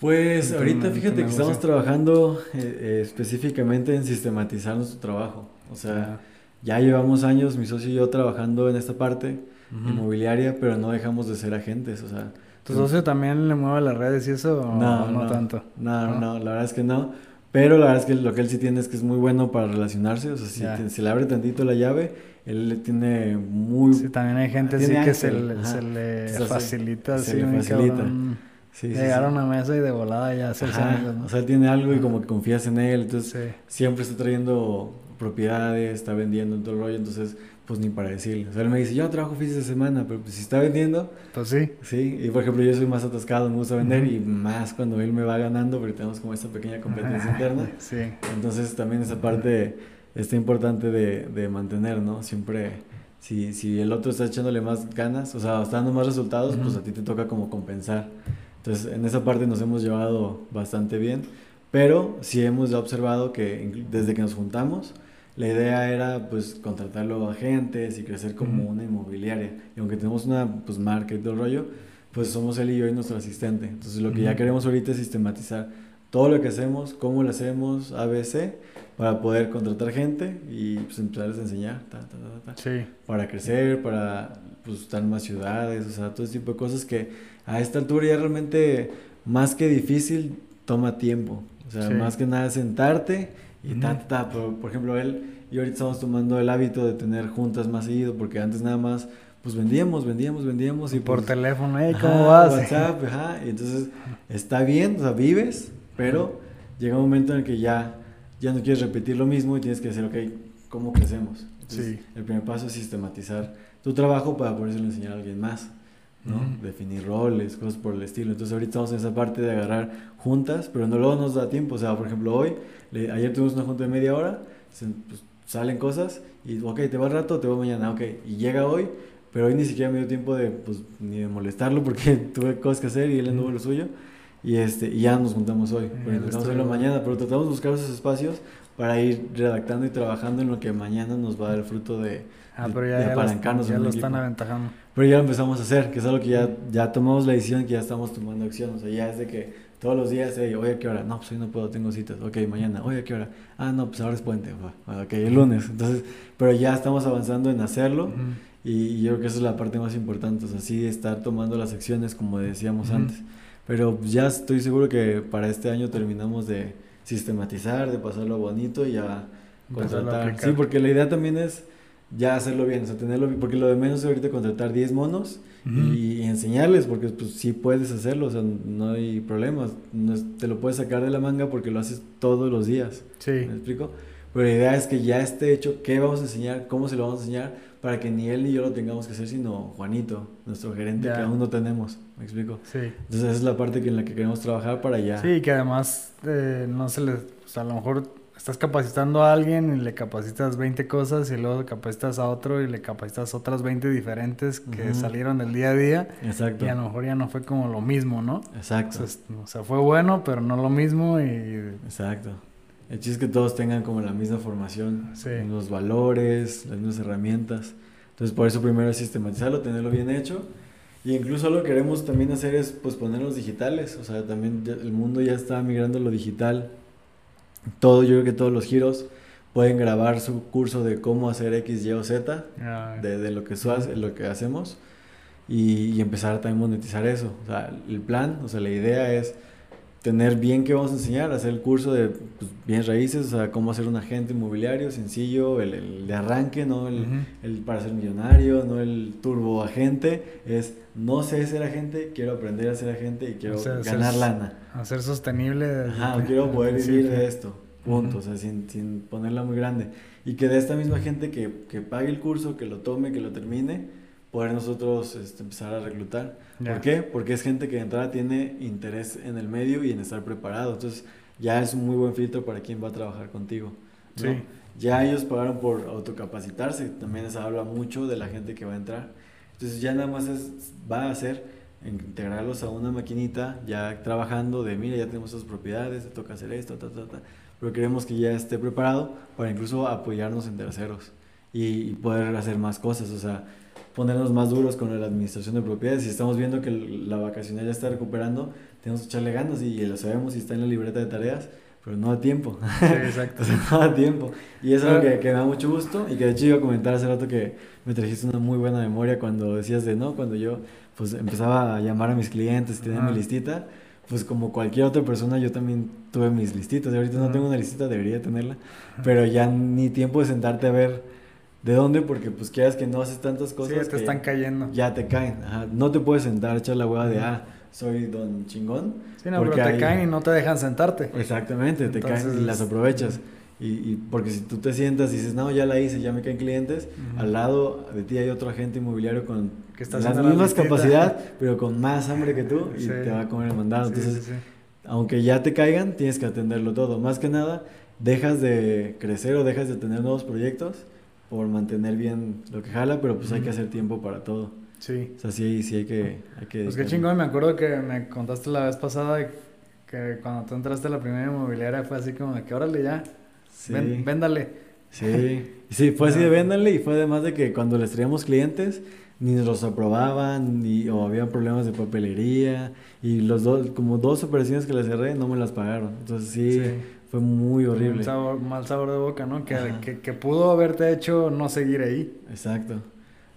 Pues ahorita fíjate que estamos trabajando eh, eh, específicamente en sistematizar nuestro trabajo. O sea, ya llevamos años, mi socio y yo, trabajando en esta parte inmobiliaria, pero no dejamos de ser agentes. O sea, ¿Tu socio también le mueve las redes y eso? no, no, tanto. No, no, la verdad es que no. Pero la verdad es que lo que él sí tiene es que es muy bueno para relacionarse. O sea, si se le abre tantito la llave, él le tiene muy... Sí, también hay gente así que se le, se le facilita. Se le facilita. Sí, llegar a una mesa y de volada ya hacerse ¿no? O sea, tiene algo y como que confías en él. Entonces, siempre está trayendo propiedades, está vendiendo en todo el rollo. Entonces, pues ni para decirle. O sea, él me dice, yo trabajo fines de semana, pero pues si está vendiendo. Pues sí. Sí, y por ejemplo, yo soy más atascado, me gusta vender y más cuando él me va ganando, porque tenemos como esta pequeña competencia interna. Sí. Entonces, también esa parte está importante de, de mantener, ¿no? Siempre, si, si el otro está echándole más ganas, o sea, está dando más resultados, pues a ti te toca como compensar. Entonces, en esa parte nos hemos llevado bastante bien, pero sí hemos observado que desde que nos juntamos, la idea era pues contratarlo a agentes y crecer como una inmobiliaria. Y aunque tenemos una pues marca y todo el rollo, pues somos él y yo y nuestro asistente. Entonces lo que ya queremos ahorita es sistematizar todo lo que hacemos, cómo lo hacemos, ABC, para poder contratar gente y pues empezarles a enseñar, para crecer, para pues estar en más ciudades, o sea, todo ese tipo de cosas que a esta altura ya realmente más que difícil toma tiempo. O sea, más que nada sentarte y ta, ta, Pero, por ejemplo, él y ahorita estamos tomando el hábito de tener juntas más seguido, porque antes nada más, pues vendíamos, vendíamos, vendíamos. Y por pues, teléfono, ¿eh? ¿Cómo vas? WhatsApp, ajá. Y entonces está bien, o sea, vives, pero llega un momento en el que ya, ya no quieres repetir lo mismo y tienes que decir, ok, ¿cómo crecemos? sí. El primer paso es sistematizar tu trabajo para poderlo enseñar a alguien más. ¿no? Definir roles, cosas por el estilo. Entonces ahorita estamos en esa parte de agarrar juntas, pero no luego nos da tiempo. O sea, por ejemplo, hoy, ayer tuvimos una junta de media hora, pues, salen cosas y, ok, te va al rato, te va mañana, ok. Y llega hoy, pero hoy ni siquiera me dio tiempo de, pues, ni de molestarlo porque tuve cosas que hacer y él anduvo lo suyo. Y, este, y ya nos juntamos hoy, pero intentamos hacerlo mañana, pero tratamos de buscar esos espacios para ir redactando y trabajando en lo que mañana nos va a dar el fruto de, ah, pero ya, de apalancarnos. Ya, lo están aventajando. Pero ya lo empezamos a hacer, que es algo que ya, ya tomamos la decisión, que ya estamos tomando acción. O sea, ya es de que todos los días, hey, oye, ¿a qué hora? No, pues hoy no puedo, tengo citas. Ok, mañana, oye, ¿a qué hora? Ah, no, pues ahora es puente. Ok, el lunes. Entonces, pero ya estamos avanzando en hacerlo y, yo creo que esa es la parte más importante. O sea, sí estar tomando las acciones como decíamos antes. Pero ya estoy seguro que para este año terminamos de sistematizar, de pasarlo bonito y ya contratar. Sí, porque la idea también es ya hacerlo bien, o sea, tenerlo bien, porque lo de menos es ahorita contratar 10 monos y, enseñarles, porque pues sí puedes hacerlo, o sea, no hay problemas, te lo puedes sacar de la manga porque lo haces todos los días. Sí. ¿Me explico? Pero la idea es que ya esté hecho, qué vamos a enseñar, cómo se lo vamos a enseñar, para que ni él ni yo lo tengamos que hacer, sino Juanito, nuestro gerente, que aún no tenemos. ¿Me explico? Sí. Entonces esa es la parte en la que queremos trabajar para allá. Sí, que además eh, no se les, o sea, a lo mejor estás capacitando a alguien y le capacitas 20 cosas y luego capacitas a otro y le capacitas otras 20 diferentes que salieron del día a día. Exacto. Y a lo mejor ya no fue como lo mismo, ¿no? Exacto. O sea, fue bueno, pero no lo mismo y... Exacto. El chiste es que todos tengan como la misma formación, sí. los valores, las mismas herramientas. Entonces por eso primero es sistematizarlo, tenerlo bien hecho. Y incluso lo que queremos también hacer es pues ponerlos digitales. O sea, también el mundo ya está migrando a lo digital todo, yo creo que todos los giros pueden grabar su curso de cómo hacer X, Y o Z, ah, de, lo, que lo que hacemos, y, empezar a también monetizar eso. O sea, el plan, o sea, la idea es tener bien qué vamos a enseñar, hacer el curso de pues, bien raíces, o sea, cómo hacer un agente inmobiliario sencillo, el, de arranque, no el, el, para ser millonario, no el turbo agente, es no sé ser agente, quiero aprender a ser agente y quiero ganar lana. A ser sostenible. Ajá, quiero poder vivir de esto, punto, o sea, sin, sin, ponerla muy grande. Y que de esta misma gente que, que, pague el curso, que lo tome, que lo termine, poder nosotros este, empezar a reclutar. ¿Por qué? Porque es gente que de entrada tiene interés en el medio y en estar preparado. Entonces ya es un muy buen filtro para quien va a trabajar contigo. Sí. Ya ellos pagaron por autocapacitarse, también se habla mucho de la gente que va a entrar. Entonces ya nada más es, va a ser integrarlos a una maquinita ya trabajando de, mira, ya tenemos esas propiedades, te toca hacer esto, ta, ta, ta. Pero queremos que ya esté preparado para incluso apoyarnos en terceros y, y poder hacer más cosas, o sea, ponernos más duros con la administración de propiedades. Si estamos viendo que la vacacional ya está recuperando, tenemos que echarle ganas y lo sabemos y está en la libreta de tareas pero no da tiempo. Sí, exacto. no da tiempo. Y eso es algo que, que, me da mucho gusto y que de hecho iba a comentar hace rato que me trajiste una muy buena memoria cuando decías de, ¿no? Cuando yo pues empezaba a llamar a mis clientes y tenía mi listita, pues como cualquier otra persona yo también tuve mis listitas. Y ahorita no tengo una listita, debería tenerla, pero ya ni tiempo de sentarte a ver de dónde, porque pues quieras que no haces tantas cosas. Sí, te están cayendo. Ya te caen. Ajá. No te puedes sentar a echar la hueá de, ah, soy don chingón. Sí, no, pero te caen y no te dejan sentarte. Exactamente, te caen y las aprovechas. Y, y, porque si tú te sientas y dices, no, ya la hice, ya me caen clientes, al lado de ti hay otro agente inmobiliario con que está las mismas capacidad, pero con más hambre que tú y te va a comer el mandado. Entonces, aunque ya te caigan, tienes que atenderlo todo. Más que nada, dejas de crecer o dejas de tener nuevos proyectos por mantener bien lo que jala, pero pues hay que hacer tiempo para todo. Sí. O sea, sí, sí hay que... Hay que pues qué chingón, me acuerdo que me contaste la vez pasada que cuando tú entraste a la primera inmobiliaria fue así como de que órale ya, sí. véndale. Sí, sí, fue así de véndale y fue además de que cuando les traíamos clientes ni nos los aprobaban ni, o había problemas de papelería y los dos, como dos operaciones que les cerré no me las pagaron. Entonces sí, fue muy horrible. Mal sabor, mal sabor de boca, ¿no? Que, que, que, pudo haberte hecho no seguir ahí. Exacto.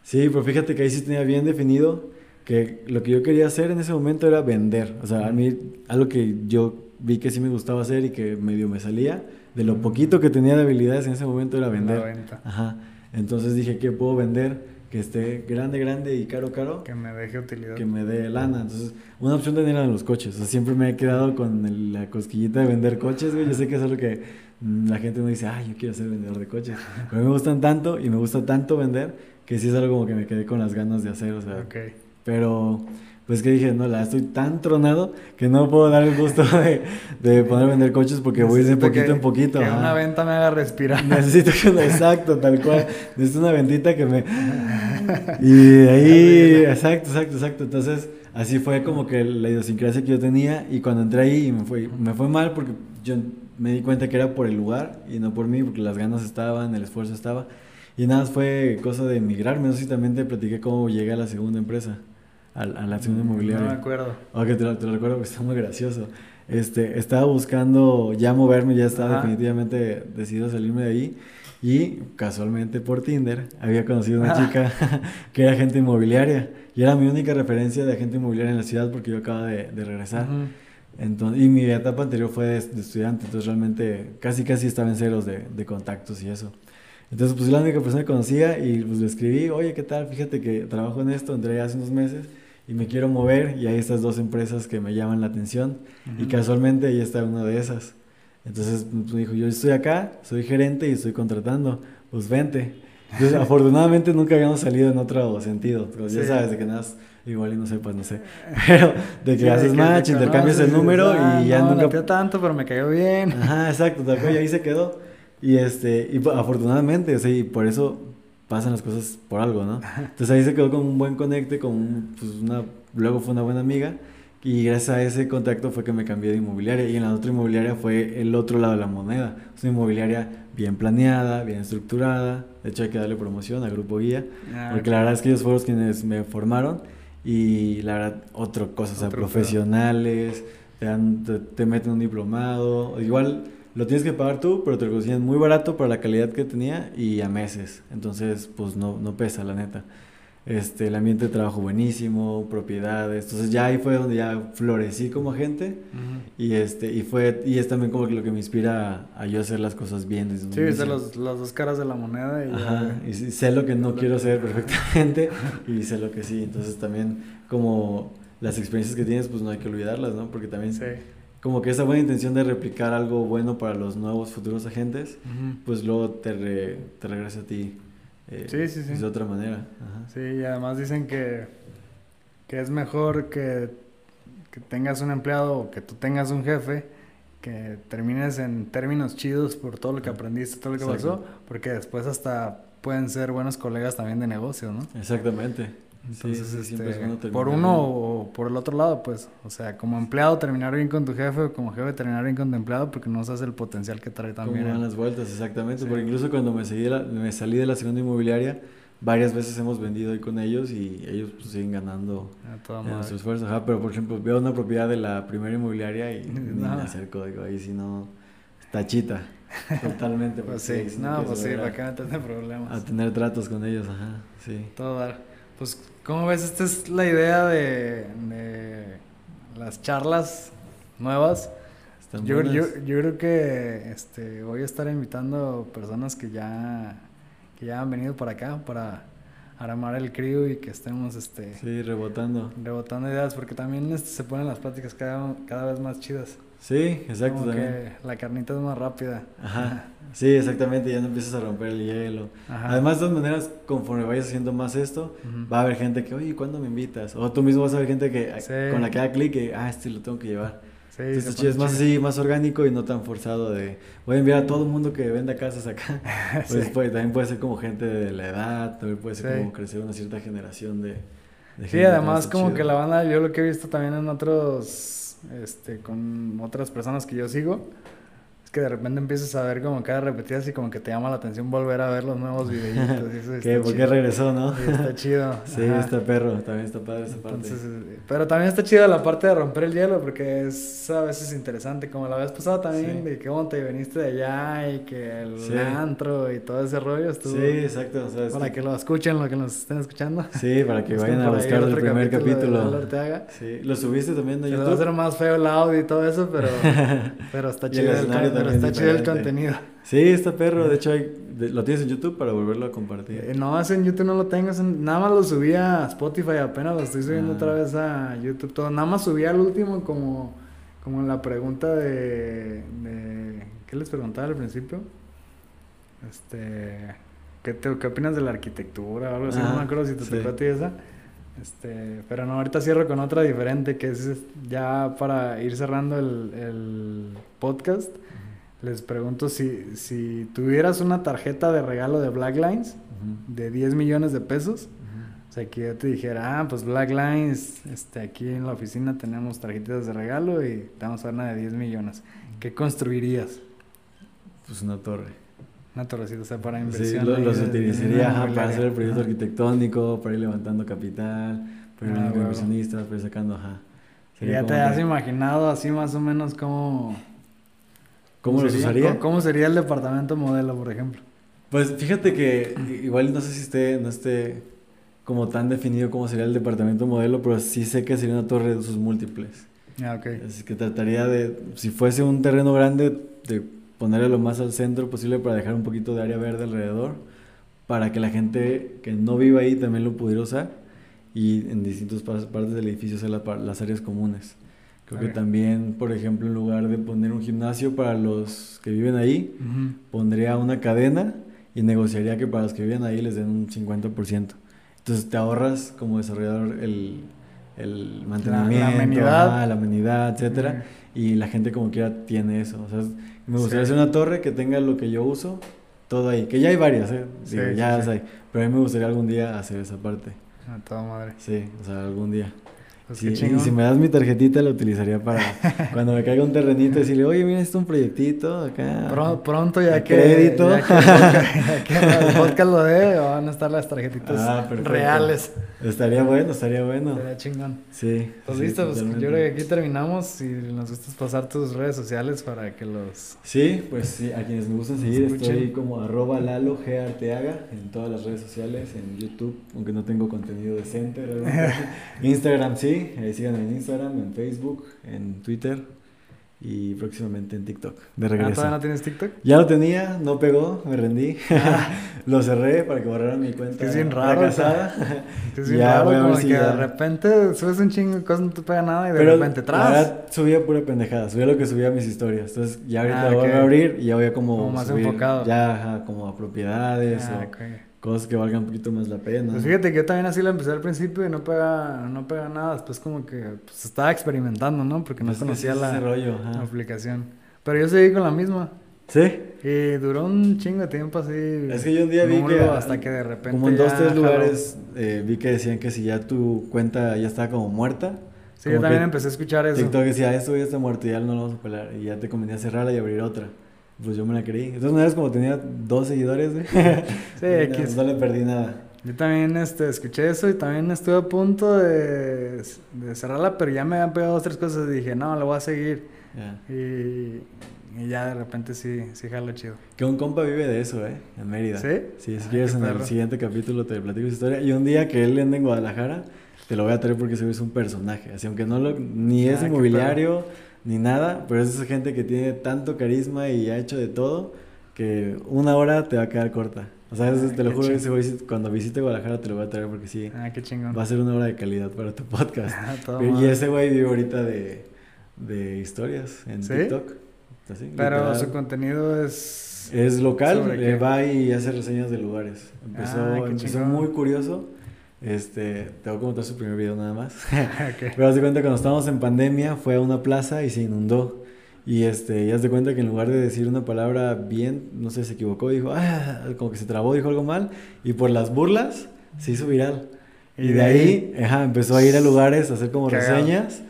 Sí, pero fíjate que ahí sí tenía bien definido que lo que yo quería hacer en ese momento era vender. O sea, a mí algo que yo vi que sí me gustaba hacer y que medio me salía de lo poquito que tenía de habilidades en ese momento era vender. Ajá. Entonces dije, ¿qué puedo vender? Que esté grande, grande y caro, caro. Que me deje utilidad. Que me dé lana. Entonces, una opción tenía eran los coches. O sea, siempre me he quedado con la cosquillita de vender coches, güey. Yo sé que es algo que mm, la gente no dice, ay, yo quiero ser vendedor de coches. Pero me gustan tanto y me gusta tanto vender que sí es algo como que me quedé con las ganas de hacer. O sea, okay. pero pues que dije, no, la estoy tan tronado que no puedo dar el gusto de, de poner a vender coches porque voy de poquito en poquito. Que una venta me haga respirar. Necesito que, exacto, tal cual. Necesito una ventita que me... Y ahí, exacto, exacto, exacto. Entonces, así fue como que la idiosincrasia que yo tenía y cuando entré ahí me fue, me fue mal porque yo me di cuenta que era por el lugar y no por mí, porque las ganas estaban, el esfuerzo estaba. Y nada, fue cosa de emigrarme. No sé si también te platiqué cómo llegué a la segunda empresa a, la acción inmobiliaria. No me acuerdo. Ok, te lo, te lo recuerdo porque está muy gracioso. Este, estaba buscando ya moverme, ya estaba definitivamente decidido a salirme de ahí. Y casualmente por Tinder había conocido una chica que era agente inmobiliaria. Y era mi única referencia de agente inmobiliaria en la ciudad porque yo acababa de, de regresar. Entonces, y mi etapa anterior fue de, estudiante, entonces realmente casi casi estaba en ceros de, de contactos y eso. Entonces, pues la única persona que conocía y pues le escribí, oye, ¿qué tal? Fíjate que trabajo en esto, entré hace unos meses y me quiero mover y hay estas dos empresas que me llaman la atención y casualmente ahí está una de esas. Entonces me pues, dijo, yo estoy acá, soy gerente y estoy contratando, pues vente. Entonces afortunadamente nunca habíamos salido en otro sentido, pues, ya sabes de que nada, igual y no sé, pues no sé, pero de que haces match, intercambias el número y ya no, nunca... tanto, pero me cayó bien. Ajá, exacto, y ahí se quedó. Y este, y afortunadamente, o sea, y por eso pasan las cosas por algo, ¿no? Entonces ahí se quedó con un buen conecte, con pues una, luego fue una buena amiga y gracias a ese contacto fue que me cambié de inmobiliaria y en la otra inmobiliaria fue el otro lado de la moneda, es una inmobiliaria bien planeada, bien estructurada, de hecho hay que darle promoción al grupo guía, ah, porque la verdad es que ellos fueron quienes me formaron y la verdad, otra cosa, o sea, profesionales, te, te, te meten un diplomado, igual lo tienes que pagar tú, pero te lo consiguen muy barato para la calidad que tenía y a meses. Entonces, pues no, no pesa, la neta. Este, el ambiente de trabajo buenísimo, propiedades. Entonces ya ahí fue donde ya florecí como agente y este y fue y es también como lo que me inspira a, yo hacer las cosas bien. Desde sí, viste las dos caras de la moneda y, Ajá, y sé lo que no quiero hacer perfectamente y sé lo que sí. Entonces también como las experiencias que tienes pues no hay que olvidarlas, ¿no? Porque también sí como que esa buena intención de replicar algo bueno para los nuevos futuros agentes, pues luego te, te regresa a ti eh, sí, sí, sí. de otra manera. Sí, y además dicen que, que es mejor que, que tengas un empleado o que tú tengas un jefe que termines en términos chidos por todo lo que aprendiste, todo lo que pasó, porque después hasta pueden ser buenos colegas también de negocio, ¿no? Exactamente. Entonces, este, por uno o por el otro lado, pues, o sea, como empleado terminar bien con tu jefe o como jefe terminar bien con tu empleado porque no sabes el potencial que trae también. Como van las vueltas, exactamente, porque incluso cuando me, seguí me salí de la segunda inmobiliaria, varias veces hemos vendido ahí con ellos y ellos pues, siguen ganando nuestro esfuerzo. pero por ejemplo, veo una propiedad de la primera inmobiliaria y me acerco, digo, ahí si no, tachita. Totalmente. pues sí, no, pues sí, para que no tenga problemas. A tener tratos con ellos, ajá, sí. Todo dar. Pues, ¿cómo ves? Esta es la idea de, las charlas nuevas. Yo, yo, yo, creo que este, voy a estar invitando personas que ya, que ya han venido por acá para armar el crew y que estemos este sí rebotando rebotando ideas porque también este, se ponen las pláticas cada, cada vez más chidas sí exacto Como que la carnita es más rápida. Ajá. Sí, exactamente, ya no empiezas a romper el hielo. Además, de todas maneras, conforme vayas haciendo más esto, va a haber gente que, oye, ¿cuándo me invitas? O tú mismo vas a ver gente que con la que da clic, que, ah, este lo tengo que llevar. Sí, Entonces, es más así, más orgánico y no tan forzado de, voy a enviar a todo el mundo que venda casas acá. Pues, pues, también puede ser como gente de la edad, también puede ser como crecer una cierta generación de... de sí, además como que la banda, yo lo que he visto también en otros, este, con otras personas que yo sigo, que de repente empiezas a ver como cada repetidas y como que te llama la atención volver a ver los nuevos videitos. ¿Qué? ¿Por qué regresó, no? está chido. sí, está perro, también está padre esa parte. Eh, pero también está chido la parte de romper el hielo porque es a veces interesante, como la vez pasada también, de que te veniste de allá y que el antro y todo ese rollo estuvo. Sí, exacto. para que lo escuchen, lo que nos estén escuchando. Sí, para que vayan a buscar el primer capítulo. Sí, lo subiste también de YouTube. Se va a hacer más feo el audio y todo eso, pero, pero está chido. el pero está chido el contenido. Sí, está perro. De hecho, lo tienes en YouTube para volverlo a compartir. Eh, no, en YouTube no lo tengo. nada más lo subí a Spotify. Apenas lo estoy subiendo ah. otra vez a YouTube. Todo. Nada más subí al último como, como la pregunta de, de... ¿Qué les preguntaba al principio? Este... ¿Qué, te, ¿Qué opinas de la arquitectura o algo así? no me acuerdo si te sí. tocó esa. Este, pero no, ahorita cierro con otra diferente que es ya para ir cerrando el, el podcast. Les pregunto si, si tuvieras una tarjeta de regalo de Black Lines de 10 millones de pesos. O sea, que yo te dijera, ah, pues Black Lines, este, aquí en la oficina tenemos tarjetas de regalo y te vamos a dar una de 10 millones. ¿Qué construirías? Pues una torre. Una torrecita, o sea, para inversión. Sí, los utilizaría para hacer el proyecto arquitectónico, para ir levantando capital, para ir ah, inversionistas, para ir sacando, ajá. ya te has imaginado así más o menos cómo ¿Cómo lo usaría? ¿Cómo, sería el departamento modelo, por ejemplo? Pues fíjate que igual no sé si esté, no esté como tan definido cómo sería el departamento modelo, pero sí sé que sería una torre de sus múltiples. Ah, ok. Así que trataría de, si fuese un terreno grande, de ponerle lo más al centro posible para dejar un poquito de área verde alrededor, para que la gente que no viva ahí también lo pudiera usar y en distintas partes del edificio hacer las áreas comunes. Creo que también, por ejemplo, en lugar de poner un gimnasio para los que viven ahí, pondría una cadena y negociaría que para los que viven ahí les den un 50%. Entonces te ahorras como desarrollador el, el mantenimiento, la, amenidad, la amenidad etcétera, y la gente como quiera tiene eso. O sea, me gustaría hacer una torre que tenga lo que yo uso, todo ahí, que ya hay varias, ¿eh? ya hay, pero a mí me gustaría algún día hacer esa parte. A toda madre. Sí, o sea, algún día. Pues y si me das mi tarjetita, la utilizaría para cuando me caiga un terrenito, decirle, oye, mira, esto es un proyectito acá. pronto, ya que. Crédito. Ya que, el podcast lo dé, van a estar las tarjetitas ah, reales. Estaría bueno, estaría bueno. Estaría chingón. Sí. Pues listo, pues yo creo que aquí terminamos. Y nos gustas pasar tus redes sociales para que los. Sí, pues sí, a quienes me gustan seguir, estoy como arroba Lalo G Arteaga en todas las redes sociales, en YouTube, aunque no tengo contenido decente. Instagram sí ahí síganme en Instagram, en Facebook, en Twitter y próximamente en TikTok. De regreso. ¿Ah, ¿Todavía no tienes TikTok? Ya lo tenía, no pegó, me rendí. Ah. lo cerré para que borraran mi cuenta. Que es bien raro. Que es bien raro, como que de repente subes un chingo de cosas, no te pega nada y de repente tras. subía pura pendejada, subía lo que subía mis historias. Entonces ya ahorita ah, voy a abrir y ya voy a como. Como más enfocado. Ya, como a propiedades. Ah, cosas que valgan un poquito más la pena. Pues fíjate que yo también así la empecé al principio y no pega, no pega nada. Después como que pues, estaba experimentando, ¿no? Porque no pues conocía la, aplicación. Pero yo seguí con la misma. ¿Sí? Y duró un chingo de tiempo así. Es que yo un día vi que... Hasta que de repente Como en dos, tres lugares eh, vi que decían que si ya tu cuenta ya estaba como muerta... Sí, yo también empecé a escuchar eso. TikTok decía, esto ya está muerto y ya no lo vamos a pelar. Y ya te convenía cerrarla y abrir otra. Pues yo me la creí. De todas maneras, como tenía dos seguidores, sí, no, le perdí nada. Yo también este, escuché eso y también estuve a punto de, de cerrarla, pero ya me habían pegado dos, tres cosas y dije, no, la voy a seguir. Y, y, ya de repente sí, sí jalo chido. Que un compa vive de eso, ¿eh? En Mérida. ¿Sí? Sí, si quieres en el siguiente capítulo te platico su historia. Y un día que él anda en Guadalajara, te lo voy a traer porque se ve un personaje. Así, aunque no lo, ni es ah, inmobiliario ni nada, pero es esa gente que tiene tanto carisma y ha hecho de todo que una hora te va a quedar corta. O sea, te lo juro que cuando visite Guadalajara te lo voy a traer porque sí. Ah, qué chingón. Va a ser una hora de calidad para tu podcast. Ah, y ese güey vive ahorita de, de historias en TikTok. Pero su contenido es... Es local, eh, va y hace reseñas de lugares. Empezó, ah, empezó muy curioso este, te voy a contar su primer video nada más. Pero haz de cuenta cuando estábamos en pandemia fue a una plaza y se inundó. Y este, ya haz de cuenta que en lugar de decir una palabra bien, no sé, se equivocó, dijo, ah, como que se trabó, dijo algo mal. Y por las burlas se hizo viral. Y, de ahí, empezó a ir a lugares a hacer como reseñas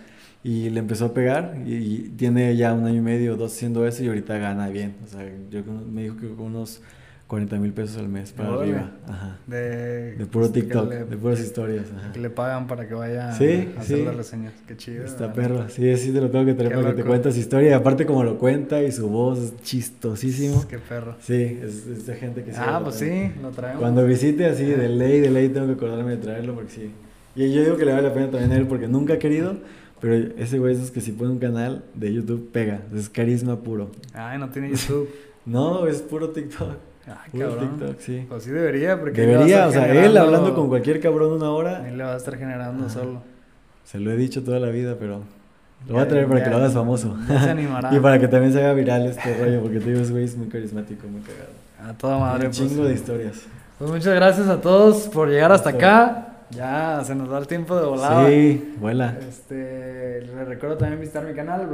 y le empezó a pegar. Y, tiene ya un año y medio, dos haciendo eso y ahorita gana bien. O sea, yo me dijo que con unos 40 mil pesos al mes para arriba. Ajá. De, de puro TikTok, de puras historias. Ajá. Que le pagan para que vaya a hacer las reseñas. Qué chido. Está perro. Sí, sí, te lo tengo que traer para que te cuentes historia. Y aparte, como lo cuenta y su voz es chistosísimo. Qué perro. Sí, es, es de gente que sí. Ah, pues sí, lo traemos. Cuando visite así, de ley, de ley, tengo que acordarme de traerlo porque sí. Y yo digo que le vale la pena también a él porque nunca ha querido, Pero ese güey es que si pone un canal de YouTube, pega. Es carisma puro. Ay, no tiene YouTube. no, es puro TikTok. Puro cabrón. TikTok, sí. Pues sí debería, porque... Debería, o sea, él hablando con cualquier cabrón una hora... Él le va a estar generando solo. Se lo he dicho toda la vida, pero... Lo voy a traer para que lo hagas famoso. se animará. y para que también se haga viral este rollo, porque te digo, güey es muy carismático, muy cagado. A toda madre. Un chingo pues. de historias. Pues muchas gracias a todos por llegar hasta acá. Ya se nos da el tiempo de volar. Sí, vuela. Este, les recuerdo también visitar mi canal,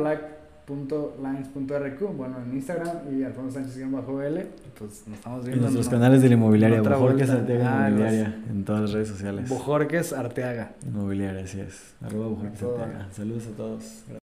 black.lines.rq, bueno, en Instagram y Alfonso Sánchez-L. Pues nos estamos viendo. En nuestros canales de la inmobiliaria, Bojorques Arteaga ah, Inmobiliaria, en todas las redes sociales. Bojorques Arteaga. Inmobiliaria, así es. Arroba Bojorques Arteaga. Saludos a todos. Gracias.